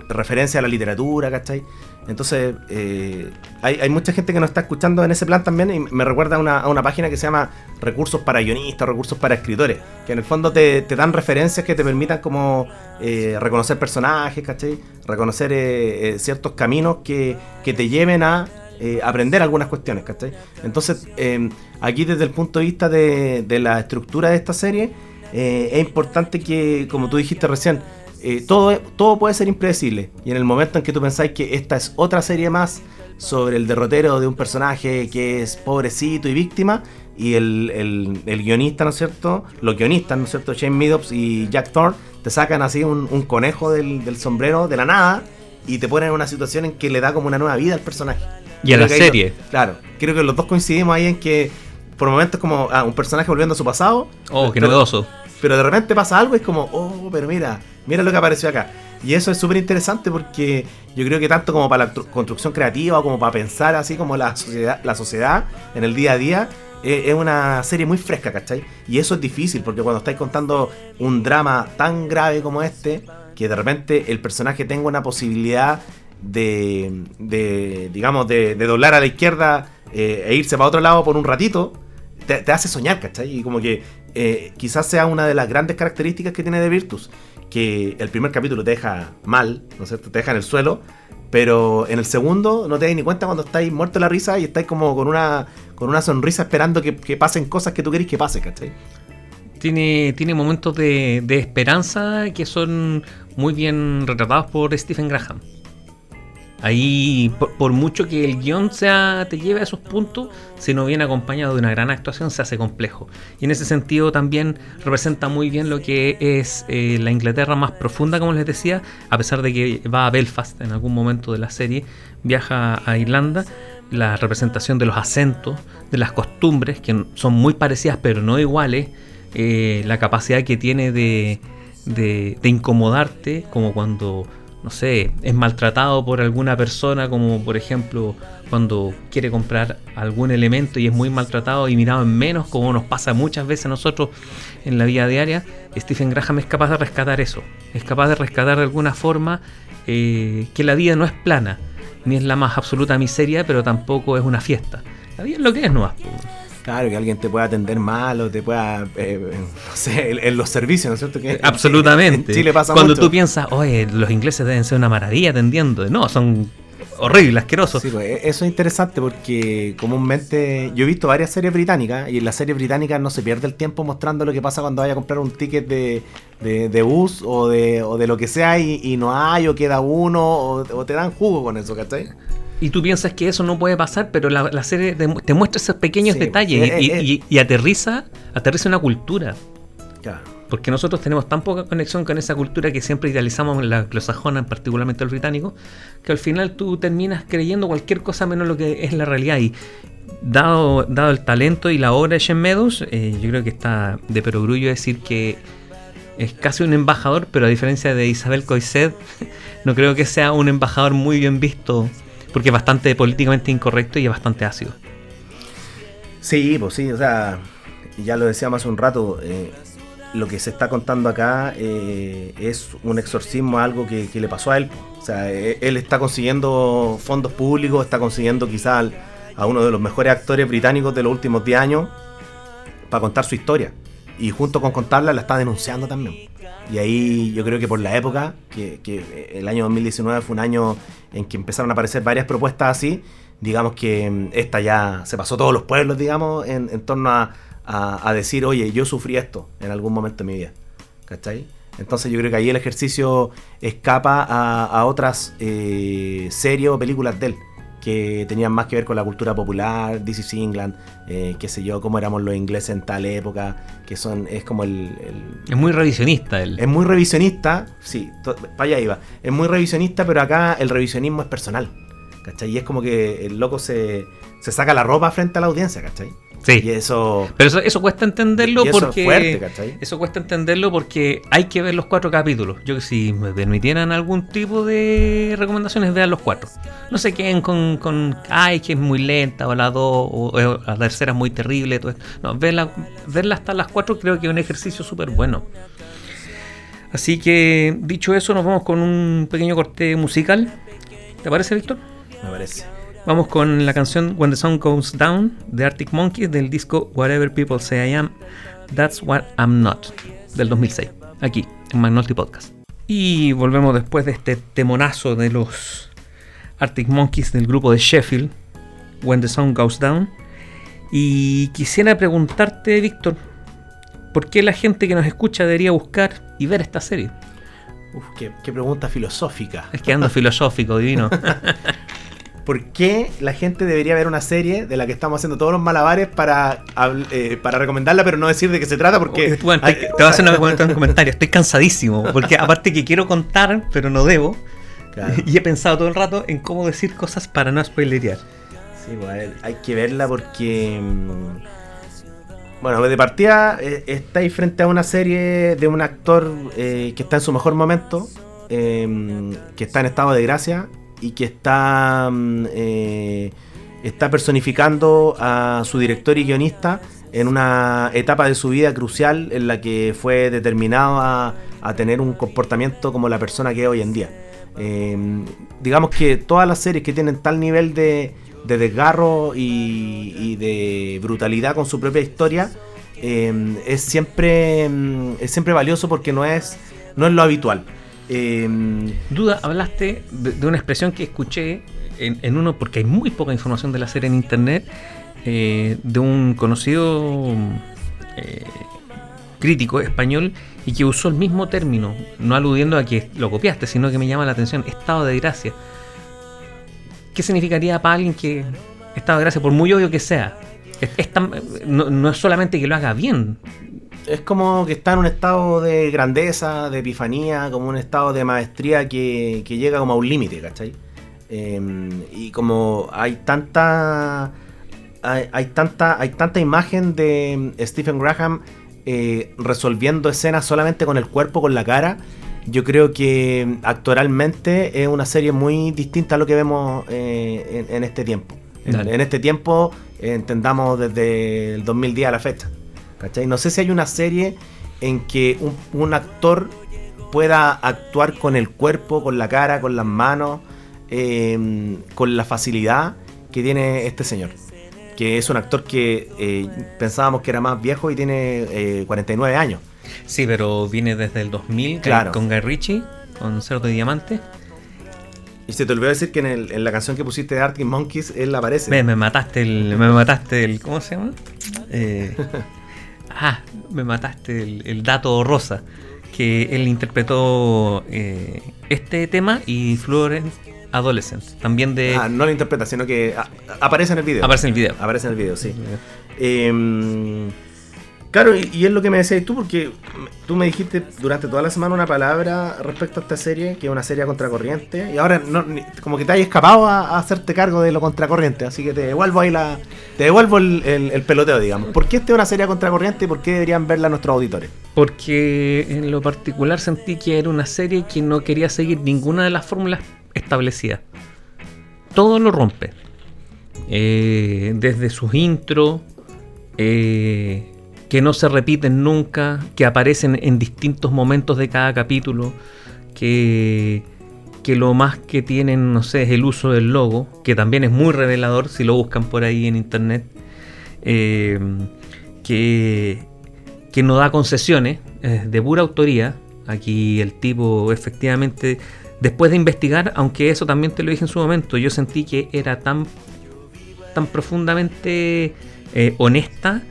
referencia a la literatura, ¿cachai? Entonces, eh, hay, hay mucha gente que nos está escuchando en ese plan también y me recuerda a una, a una página que se llama Recursos para Guionistas, Recursos para Escritores, que en el fondo te, te dan referencias que te permitan como eh, reconocer personajes, ¿cachai? Reconocer eh, eh, ciertos caminos que, que te lleven a eh, aprender algunas cuestiones, ¿cachai? Entonces, eh, aquí desde el punto de vista de, de la estructura de esta serie, eh, es importante que, como tú dijiste recién, eh, todo, todo puede ser impredecible. Y en el momento en que tú pensáis que esta es otra serie más sobre el derrotero de un personaje que es pobrecito y víctima, y el, el- el guionista, ¿no es cierto? Los guionistas, ¿no es cierto? Shane Meadows y Jack Thorne te sacan así un, un conejo del, del sombrero de la nada y te ponen en una situación en que le da como una nueva vida al personaje. Y a Creo la serie. lo- claro, creo que los dos coincidimos ahí en que por momentos es como ah, un personaje volviendo a su pasado. Oh, qué pero- novedoso. pero de repente pasa algo y es como, oh, pero mira, mira lo que apareció acá. Y eso es súper interesante porque yo creo que tanto como para la tru- construcción creativa como para pensar así como la sociedad, la sociedad en el día a día, eh, es una serie muy fresca, ¿cachai? Y eso es difícil porque cuando estáis contando un drama tan grave como este, que de repente el personaje tenga una posibilidad de, de digamos, de, de doblar a la izquierda eh, e irse para otro lado por un ratito, te, hace soñar, ¿cachai? Y como que eh, quizás sea una de las grandes características que tiene de Virtus, que el primer capítulo te deja mal, ¿no es cierto? Te deja en el suelo, pero en el segundo no te das ni cuenta cuando estáis muerto de la risa y estáis como con una, con una sonrisa esperando que, pasen cosas que tú querés que pase, ¿cachai? Tiene, tiene momentos de, de esperanza que son muy bien retratados por Stephen Graham. Ahí, por, mucho que el guion sea, te lleve a esos puntos, si no viene acompañado de una gran actuación, se hace complejo. Y en ese sentido también representa muy bien lo que es eh, la Inglaterra más profunda, como les decía, a pesar de que va a Belfast en algún momento de la serie, viaja a Irlanda, la representación de los acentos, de las costumbres, que son muy parecidas pero no iguales, eh, la capacidad que tiene de incomodarte, como cuando, no sé, es maltratado por alguna persona, como por ejemplo cuando quiere comprar algún elemento y es muy maltratado y mirado en menos, como nos pasa muchas veces a nosotros en la vida diaria, Stephen Graham es capaz de rescatar eso, es capaz de rescatar de alguna forma eh, que la vida no es plana, ni es la más absoluta miseria, pero tampoco es una fiesta. La vida es lo que es nomás. po. Claro, que alguien te pueda atender mal o te pueda, eh, no sé, en, en los servicios, ¿no es cierto? Que Absolutamente. En Chile pasa Cuando mucho. tú piensas, oye, los ingleses deben ser una maravilla atendiendo. No, son horribles, asquerosos. Sí, pues, e- eso es interesante porque comúnmente yo he visto varias series británicas y en las series británicas no se pierde el tiempo mostrando lo que pasa cuando vaya a comprar un ticket de, de- de bus o de, o de lo que sea y, y no hay o queda uno o, o te dan jugo con eso, ¿cachai? Y tú piensas que eso no puede pasar, pero la, la serie te, te muestra esos pequeños Sí, detalles eh, y, eh, y- y aterriza, aterriza una cultura. Claro. Porque nosotros tenemos tan poca conexión con esa cultura que siempre idealizamos la anglosajona, particularmente el británico, que al final tú terminas creyendo cualquier cosa menos lo que es la realidad. Y dado, dado el talento y la obra de Shane Meadows, eh, yo creo que está de perogrullo decir que es casi un embajador, pero a diferencia de Isabel Coiset, no creo que sea un embajador muy bien visto, porque es bastante políticamente incorrecto y es bastante ácido. Sí, pues sí, o sea, ya lo decíamos hace un rato, eh, lo que se está contando acá eh, es un exorcismo algo que, que le pasó a él. O sea, eh, él está consiguiendo fondos públicos, está consiguiendo quizás a uno de los mejores actores británicos de los últimos 10 años para contar su historia. Y junto con contarla la está denunciando también. Y ahí yo creo que por la época, que, el año 2019 fue un año en que empezaron a aparecer varias propuestas así, digamos que mm, esta ya se pasó todos los pueblos, digamos, en, torno a, a- a decir, oye, yo sufrí esto en algún momento de mi vida. ¿Cachai? Entonces yo creo que ahí el ejercicio escapa a, a otras eh, series o películas de él que tenían más que ver con la cultura popular, This is England, eh, qué sé yo, cómo éramos los ingleses en tal época, que son, es como el- el, Es muy revisionista él. es muy revisionista, sí, to- para allá iba. Es muy revisionista, pero acá el revisionismo es personal. ¿Cachai? Y es como que el loco se, se saca la ropa frente a la audiencia, ¿cachai? Sí. Y eso. Pero eso, eso cuesta entenderlo y eso es porque. fuerte, ¿cachai? Eso cuesta entenderlo porque hay que ver los cuatro capítulos. Yo si me permitieran algún tipo de recomendaciones, vean los cuatro. No se queden con, con ay, que es muy lenta, o la dos, o, o la tercera es muy terrible. Todo. No, verla, verla hasta las cuatro creo que es un ejercicio súper bueno. Así que, dicho eso, nos vamos con un pequeño corte musical. ¿Te parece, Víctor? Me parece. Vamos con la canción When the Sun Goes Down de Arctic Monkeys del disco Whatever People Say I Am, That's What I'm Not del 2006, aquí en McNulty Podcast. Y volvemos después de este temonazo de los Arctic Monkeys del grupo de Sheffield, When the Sun Goes Down. Y quisiera preguntarte, Víctor, ¿por qué la gente que nos escucha debería buscar y ver esta serie? Uf, qué, qué pregunta filosófica. Es que ando filosófico, divino. ¿Por qué la gente debería ver una serie de la que estamos haciendo todos los malabares para, eh, para recomendarla, pero no decir de qué se trata? Porque Bueno, te, hay- te voy a hacer una- un comentario. Estoy cansadísimo. Porque aparte que quiero contar, pero no debo. Claro. Y he pensado todo el rato en cómo decir cosas para no spoilerear. Sí, pues, hay- hay que verla porque. mm, Bueno, de partida eh, estáis frente a una serie de un actor eh, que está en su mejor momento, eh, que está en estado de gracia y que está, mm, eh, está personificando a su director y guionista en una etapa de su vida crucial en la que fue determinado a, tener un comportamiento como la persona que es hoy en día. Eh, digamos que todas las series que tienen tal nivel de, de desgarro y, de brutalidad con su propia historia eh, es siempre mm, es siempre valioso porque no es no es lo habitual. Eh, Duda, hablaste de, una expresión que escuché en, uno, porque hay muy poca información de la serie en internet, eh, de un conocido eh, crítico español y que usó el mismo término, no aludiendo a que lo copiaste, sino que me llama la atención, estado de gracia. ¿Qué significaría para alguien que estado de gracia, por muy obvio que sea? No es solamente que lo haga bien, es como que está en un estado de grandeza, de epifanía, como un estado de maestría que, que llega como a un límite, ¿cachai? Eh, y como hay tanta hay, hay tanta hay tanta imagen de Stephen Graham eh, resolviendo escenas solamente con el cuerpo, con la cara. Yo creo que actoralmente es una serie muy distinta a lo que vemos eh, en, en este tiempo. En, en este tiempo, eh, entendamos desde el 2010 a la fecha. ¿Cachai? No sé si hay una serie en que un, un actor pueda actuar con el cuerpo, con la cara, con las manos, eh, con la facilidad que tiene este señor. Que es un actor que eh, pensábamos que era más viejo y tiene eh, 49 años. Sí, pero viene desde el 2000 Claro. con Guy Ritchie, con Cerdo de Diamante. Y se te olvidó decir que en, el- en la canción que pusiste de Arctic Monkeys, él aparece. Ve, me mataste el. Me mataste el. ¿Cómo se llama? Eh, ah, me mataste el, el dato rosa. Que él interpretó eh, este tema y Florence Adolescent. También de. Ah, no lo interpreta, sino que aparece en el video. Aparece en el video. Aparece en el video, sí. Eh, claro, y, es lo que me decías tú, porque tú me dijiste durante toda la semana una palabra respecto a esta serie, que es una serie contracorriente, y ahora no, como que te hay escapado a, hacerte cargo de lo contracorriente, así que te devuelvo ahí la. Te devuelvo el, el- el peloteo, digamos. ¿Por qué esta es una serie contracorriente y por qué deberían verla nuestros auditores? Porque en lo particular sentí que era una serie que no quería seguir ninguna de las fórmulas establecidas. Todo lo rompe. Eh, desde sus intros, eh, que no se repiten nunca, que aparecen en distintos momentos de cada capítulo, que, que lo más que tienen, no sé, es el uso del logo, que también es muy revelador si lo buscan por ahí en internet. Eh, que, que no da concesiones, es de pura autoría. Aquí el tipo efectivamente, después de investigar, aunque eso también te lo dije en su momento, yo sentí que era tan, tan profundamente eh, honesta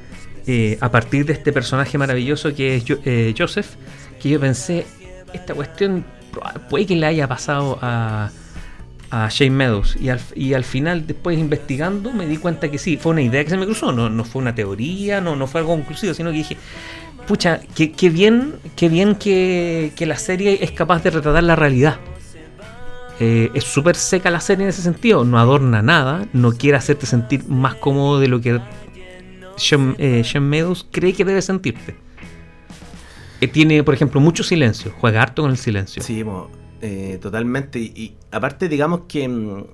eh, a partir de este personaje maravilloso que es eh, Joseph, que yo pensé, esta cuestión puede que le haya pasado a, a Shane Meadows. Y al, final, después investigando, me di cuenta que sí, fue una idea que se me cruzó, no, no fue una teoría, no, no fue algo conclusivo, sino que dije, pucha, qué, qué bien, qué bien que, que la serie es capaz de retratar la realidad. Eh, es súper seca la serie en ese sentido, no adorna nada, no quiere hacerte sentir más cómodo de lo que Sean, eh, cree que debe sentirte. Eh, tiene, por ejemplo, mucho silencio, juega harto con el silencio. Sí, mo, eh, totalmente. Y, aparte, digamos que mm,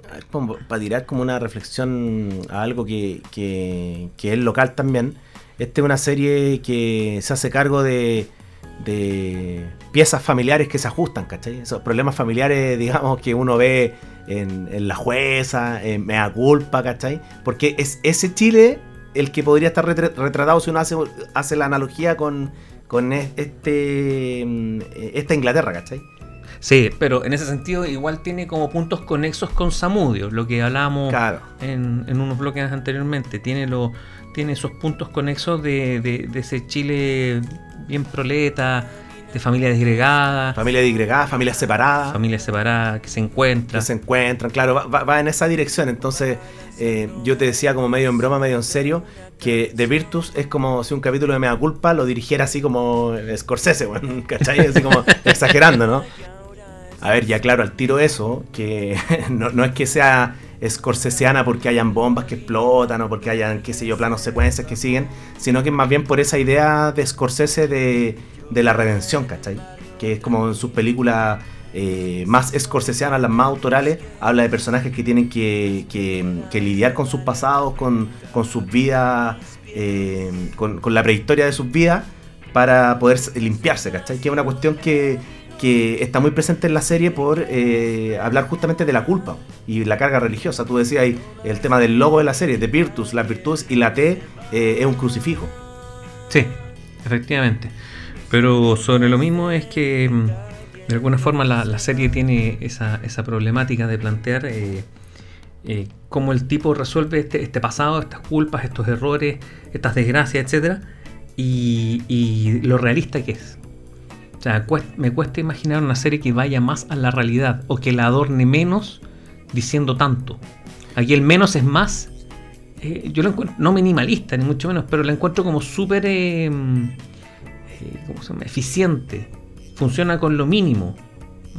para tirar como una reflexión a algo que, que, es local también, esta es una serie que se hace cargo de, de piezas familiares que se ajustan, ¿cachai? Esos problemas familiares, digamos, que uno ve en, en La Jueza, en Mea Culpa, ¿cachai? Porque es ese Chile el que podría estar retra- retratado si uno hace, hace la analogía con, con es- este, mm, esta Inglaterra, ¿cachai? Sí, pero en ese sentido igual tiene como puntos conexos con Samudio, lo que hablábamos Claro. en, en unos bloques anteriormente. Tiene, lo, tiene esos puntos conexos de, de- de ese Chile bien proleta, de familia disgregada, Familia digregada, familias separadas. familia separada que se encuentra. que se encuentran, claro, va- va en esa dirección. Entonces, eh, yo te decía como medio en broma, medio en serio, que The Virtus es como si un capítulo de Mea Culpa lo dirigiera así como Scorsese, weón, ¿cachai? Así como exagerando, ¿no? A ver, ya claro, al tiro eso, que no, no es que sea scorseseana porque hayan bombas que explotan o porque hayan, qué sé yo, planos secuencias que siguen, sino que más bien por esa idea de Scorsese de, de la redención, ¿cachai? Que es como en sus películas eh, más scorseseanas, las más autorales, habla de personajes que tienen que, lidiar con sus pasados, con, sus vidas, eh, con, la prehistoria de sus vidas, para poder limpiarse, ¿cachai? Que es una cuestión que, está muy presente en la serie por eh, hablar justamente de la culpa y la carga religiosa. Tú decías ahí el tema del logo de la serie, de Virtus, las virtudes y la T es un crucifijo. Sí, efectivamente. Pero sobre lo mismo es que mm, de alguna forma la, serie tiene esa, problemática de plantear eh, eh, cómo el tipo resuelve este, este pasado, estas culpas, estos errores, estas desgracias, etcétera, y, lo realista que es. O sea, me cuesta imaginar una serie que vaya más a la realidad o que la adorne menos diciendo tanto. Aquí el menos es más. eh, yo lo encuentro, no minimalista, ni mucho menos, pero la encuentro como súper eh, mm, eh, ¿cómo se llama? eficiente. Funciona con lo mínimo.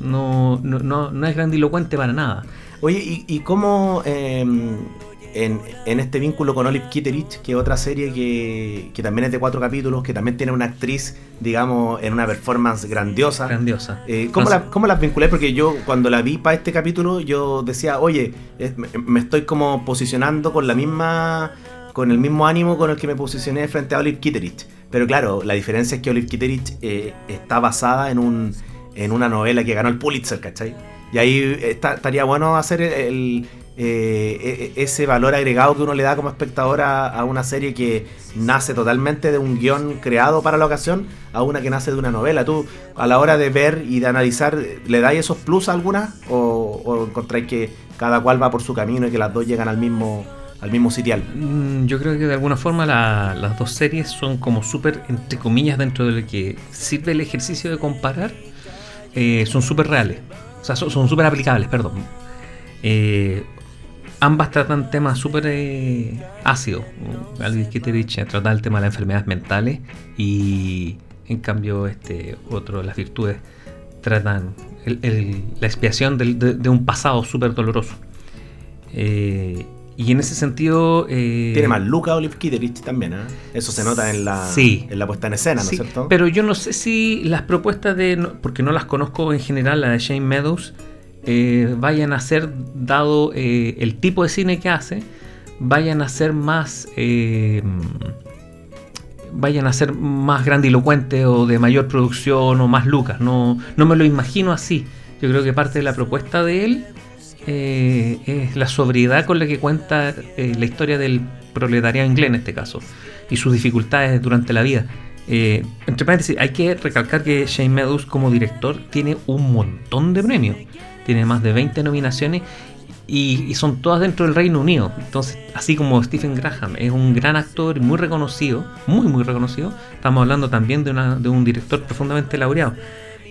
No, no, no, no es grandilocuente para nada. Oye, ¿y, y cómo eh, en, en este vínculo con Olive Kitteridge, que es otra serie que, que también es de cuatro capítulos, que también tiene una actriz, digamos, en una performance grandiosa? Grandiosa. Eh, ¿cómo, Más- la- cómo las vinculé? Porque yo cuando la vi para este capítulo, yo decía, oye, es- me, me estoy como posicionando con la misma. con el mismo ánimo con el que me posicioné frente a Olive Kitteridge. Pero claro, la diferencia es que Olive Kitteridge eh, está basada en un. en una novela que ganó el Pulitzer, ¿cachai? Y ahí está- estaría bueno hacer el. el, eh, e- ese valor agregado que uno le da como espectador a, a una serie que nace totalmente de un guion creado para la ocasión a una que nace de una novela. ¿Tú a la hora de ver y de analizar, le dais esos plus a alguna o, o encontráis que cada cual va por su camino y que las dos llegan al mismo, al mismo sitial? Mm, Yo creo que de alguna forma la- las dos series son como súper, entre comillas, dentro de lo que sirve el ejercicio de comparar, eh, son súper reales. O sea, son súper aplicables, perdón. Eh, ambas tratan temas súper eh, ácidos. Alguien que te dice trata el tema de las enfermedades mentales y en cambio este otro, las virtudes, tratan la expiación del- de, un pasado súper doloroso. Y en ese sentido... eh, Tiene más Luca Olive Kitteridge también, ¿eh? Eso se nota en la, Sí. en la puesta en escena, ¿no Sí, es cierto? Pero yo no sé si las propuestas de. no- Porque no las conozco en general, la de Shane Meadows, eh, vayan a ser, dado eh, el tipo de cine que hace, vayan a ser más. vayan a ser más grandilocuentes o de mayor producción o más lucas. No, no me lo imagino así. Yo creo que parte de la propuesta de él eh, es la sobriedad con la que cuenta eh, la historia del proletariado inglés en este caso y sus dificultades durante la vida. Eh, entre paréntesis, hay que recalcar que Shane Meadows como director tiene un montón de premios. Tiene más de 20 nominaciones y, son todas dentro del Reino Unido. Entonces, así como Stephen Graham es un gran actor muy reconocido, muy muy reconocido, estamos hablando también de un director profundamente laureado.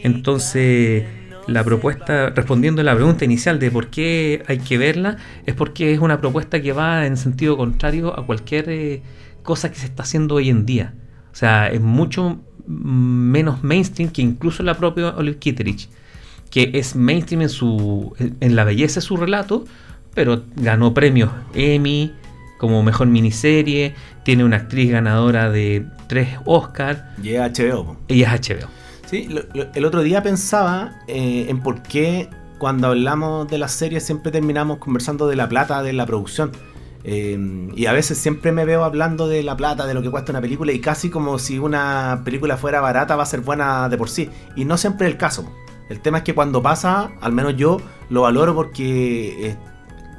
Entonces, la propuesta, respondiendo a la pregunta inicial de por qué hay que verla, es porque es una propuesta que va en sentido contrario a cualquier eh, cosa que se está haciendo hoy en día. O sea, es mucho menos mainstream que incluso la propia Olive Kitteridge, que es mainstream en, su, en la belleza de su relato, pero ganó premios Emmy como mejor miniserie, tiene una actriz ganadora de tres Oscars, Y es HBO. ella es HBO. Sí, lo- el otro día pensaba eh, en por qué cuando hablamos de las series siempre terminamos conversando de la plata de la producción. Eh, y a veces siempre me veo hablando de la plata, de lo que cuesta una película, y casi como si una película fuera barata va a ser buena de por sí. Y no siempre es el caso. El tema es que cuando pasa, al menos yo lo valoro porque eh,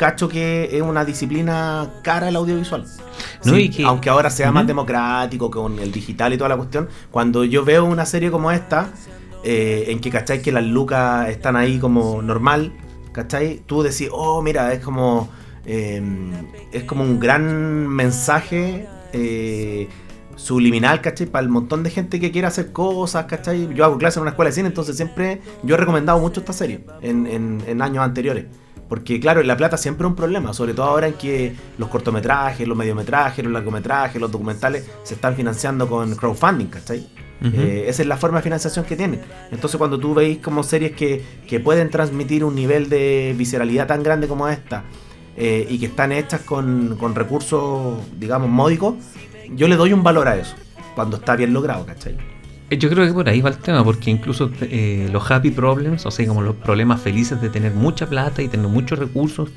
cacho que es una disciplina cara el audiovisual. No, Sí, y que- aunque ahora sea más democrático con el digital y toda la cuestión, cuando yo veo una serie como esta, eh, en que cachai que las lucas están ahí como normal, ¿cachai? Tú decís, oh, mira, es como, eh, es como un gran mensaje eh, subliminal, ¿cachai? Para el montón de gente que quiere hacer cosas, ¿cachai? Yo hago clases en una escuela de cine, entonces siempre yo he recomendado mucho esta serie en, en- en años anteriores. Porque claro, la plata siempre es un problema, sobre todo ahora en que los cortometrajes, los mediometrajes, los largometrajes, los documentales se están financiando con crowdfunding, ¿cachai? Eh, esa es la forma de financiación que tienen. Entonces cuando tú veis como series que, que pueden transmitir un nivel de visceralidad tan grande como esta eh, y que están hechas con, con recursos, digamos, módicos, yo le doy un valor a eso, cuando está bien logrado, ¿cachai? Eh, Yo creo que por ahí va el tema, porque incluso eh, los happy problems, o sea, como los problemas felices de tener mucha plata y tener muchos recursos,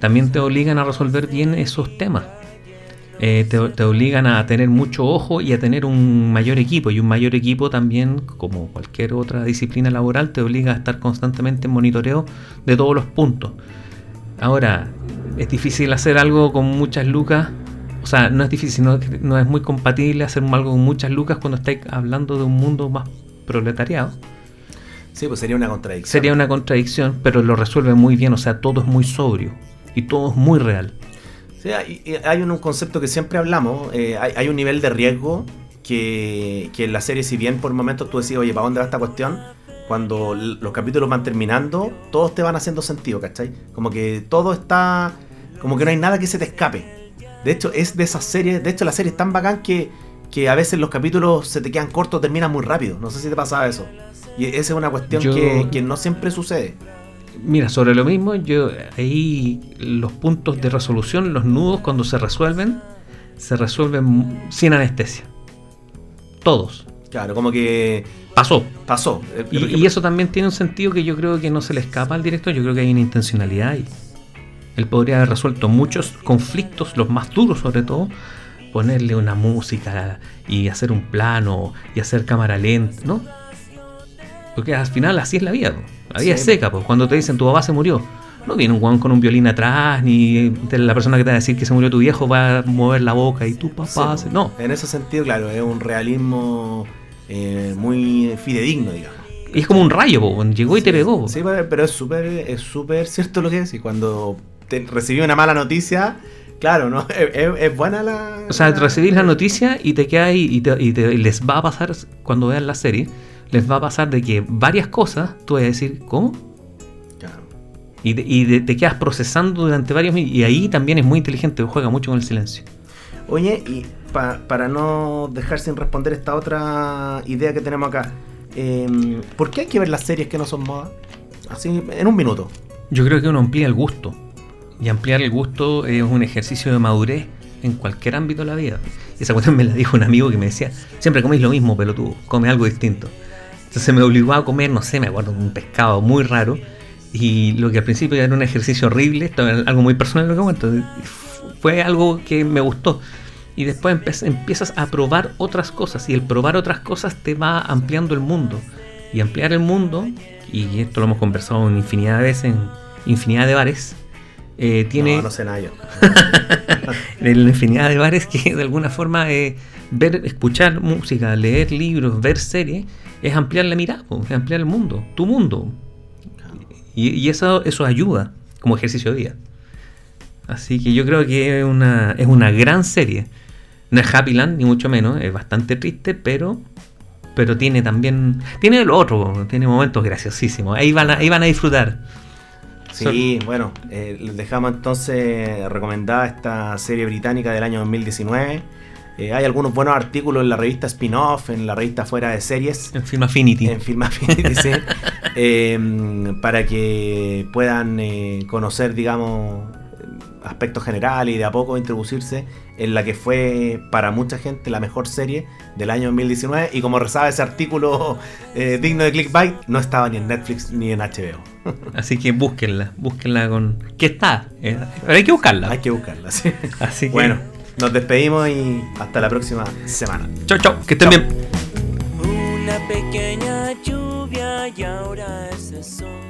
también te obligan a resolver bien esos temas. Eh, te, te obligan a tener mucho ojo y a tener un mayor equipo. Y un mayor equipo también, como cualquier otra disciplina laboral, te obliga a estar constantemente en monitoreo de todos los puntos. Ahora, es difícil hacer algo con muchas lucas. O sea, no es difícil, no, no es muy compatible hacer algo con muchas lucas cuando estáis hablando de un mundo más proletariado. Sí, pues sería una contradicción. Sería una contradicción, pero lo resuelve muy bien. O sea, todo es muy sobrio y todo es muy real. Sí, hay, un, un concepto que siempre hablamos, eh, hay, hay un nivel de riesgo que, que en la serie, si bien por momentos tú decís, oye, ¿para dónde va esta cuestión? Cuando los capítulos van terminando, todos te van haciendo sentido, ¿cachai? Como que todo está, como que no hay nada que se te escape. De hecho, es de esas series, de hecho la serie es tan bacán que, que a veces los capítulos se te quedan cortos, terminan muy rápido. No sé si te pasaba eso. Y esa es una cuestión Yo- que, que no siempre sucede. Mira, sobre lo mismo, yo ahí los puntos de resolución, los nudos cuando se resuelven, se resuelven sin anestesia. Todos. Claro, como que Pasó. pasó. Y, y eso también tiene un sentido que yo creo que no se le escapa al director, yo creo que hay una intencionalidad ahí. Él podría haber resuelto muchos conflictos, los más duros sobre todo, ponerle una música y hacer un plano y hacer cámara lenta, ¿no? Porque al final así es la vida, po. la vida Sí. es seca, pues cuando te dicen tu papá se murió, no viene un guan con un violín atrás, ni la persona que te va a decir que se murió tu viejo va a mover la boca y tu papá Sí, se... No, En ese sentido, claro, es un realismo eh, muy fidedigno, digamos. y es como un rayo, po, llegó y te pegó. po. Sí, pero es súper es súper cierto lo que es. Y cuando te recibí una mala noticia, claro, ¿no? Es, es- es buena la. O sea, recibís la noticia y te queda ahí y, te- y te- y les va a pasar, cuando vean la serie, les va a pasar de que varias cosas, tú vas a decir, ¿cómo? Claro. Y, te- y de- te quedas procesando durante varios minutos. Y ahí también es muy inteligente, juega mucho con el silencio. Oye, y pa- para no dejar sin responder esta otra idea que tenemos acá, eh, ¿por qué hay que ver las series que no son moda? Así, en un minuto. Yo creo que uno amplía el gusto. Y ampliar el gusto es un ejercicio de madurez en cualquier ámbito de la vida. Y esa cuestión me la dijo un amigo que me decía, siempre coméis lo mismo, pero tú come algo distinto. Entonces me obligó a comer, no sé, me acuerdo, un pescado muy raro. Y lo que al principio era un ejercicio horrible, esto es algo muy personal lo que cuento, fue algo que me gustó. Y después empiezas a probar otras cosas. Y el probar otras cosas te va ampliando el mundo. Y ampliar el mundo, y esto lo hemos conversado en infinidad de veces, en infinidad de bares, eh, tiene No, no sé nada yo. en la infinidad de bares que de alguna forma eh, ver, escuchar música, leer libros, ver series, es ampliar la mirada, es ampliar el mundo, tu mundo. Y, y eso, eso ayuda como ejercicio de vida. Así que yo creo que es una, es una gran serie. No es Happy Land, ni mucho menos, es bastante triste, pero pero tiene también tiene lo otro, tiene momentos graciosísimos. Ahí van a, ahí van a disfrutar. Sí, bueno, eh, les dejamos entonces recomendada esta serie británica del año 2019. Eh, hay algunos buenos artículos en la revista Spin-Off, en la revista Fuera de Series, En Film Affinity. en Film Affinity, sí, eh, para que puedan eh, conocer, digamos, aspecto general y de a poco introducirse en la que fue para mucha gente la mejor serie del año 2019 y como rezaba ese artículo eh, digno de clickbait, no estaba ni en Netflix ni en HBO. Así que búsquenla, búsquenla con... ¿Qué está? Eh, pero hay que buscarla. Hay que buscarla, sí. Así que... Bueno, nos despedimos y hasta la próxima semana. Chau, chau, que estén Chau. bien. Una pequeña lluvia y ahora ese sol.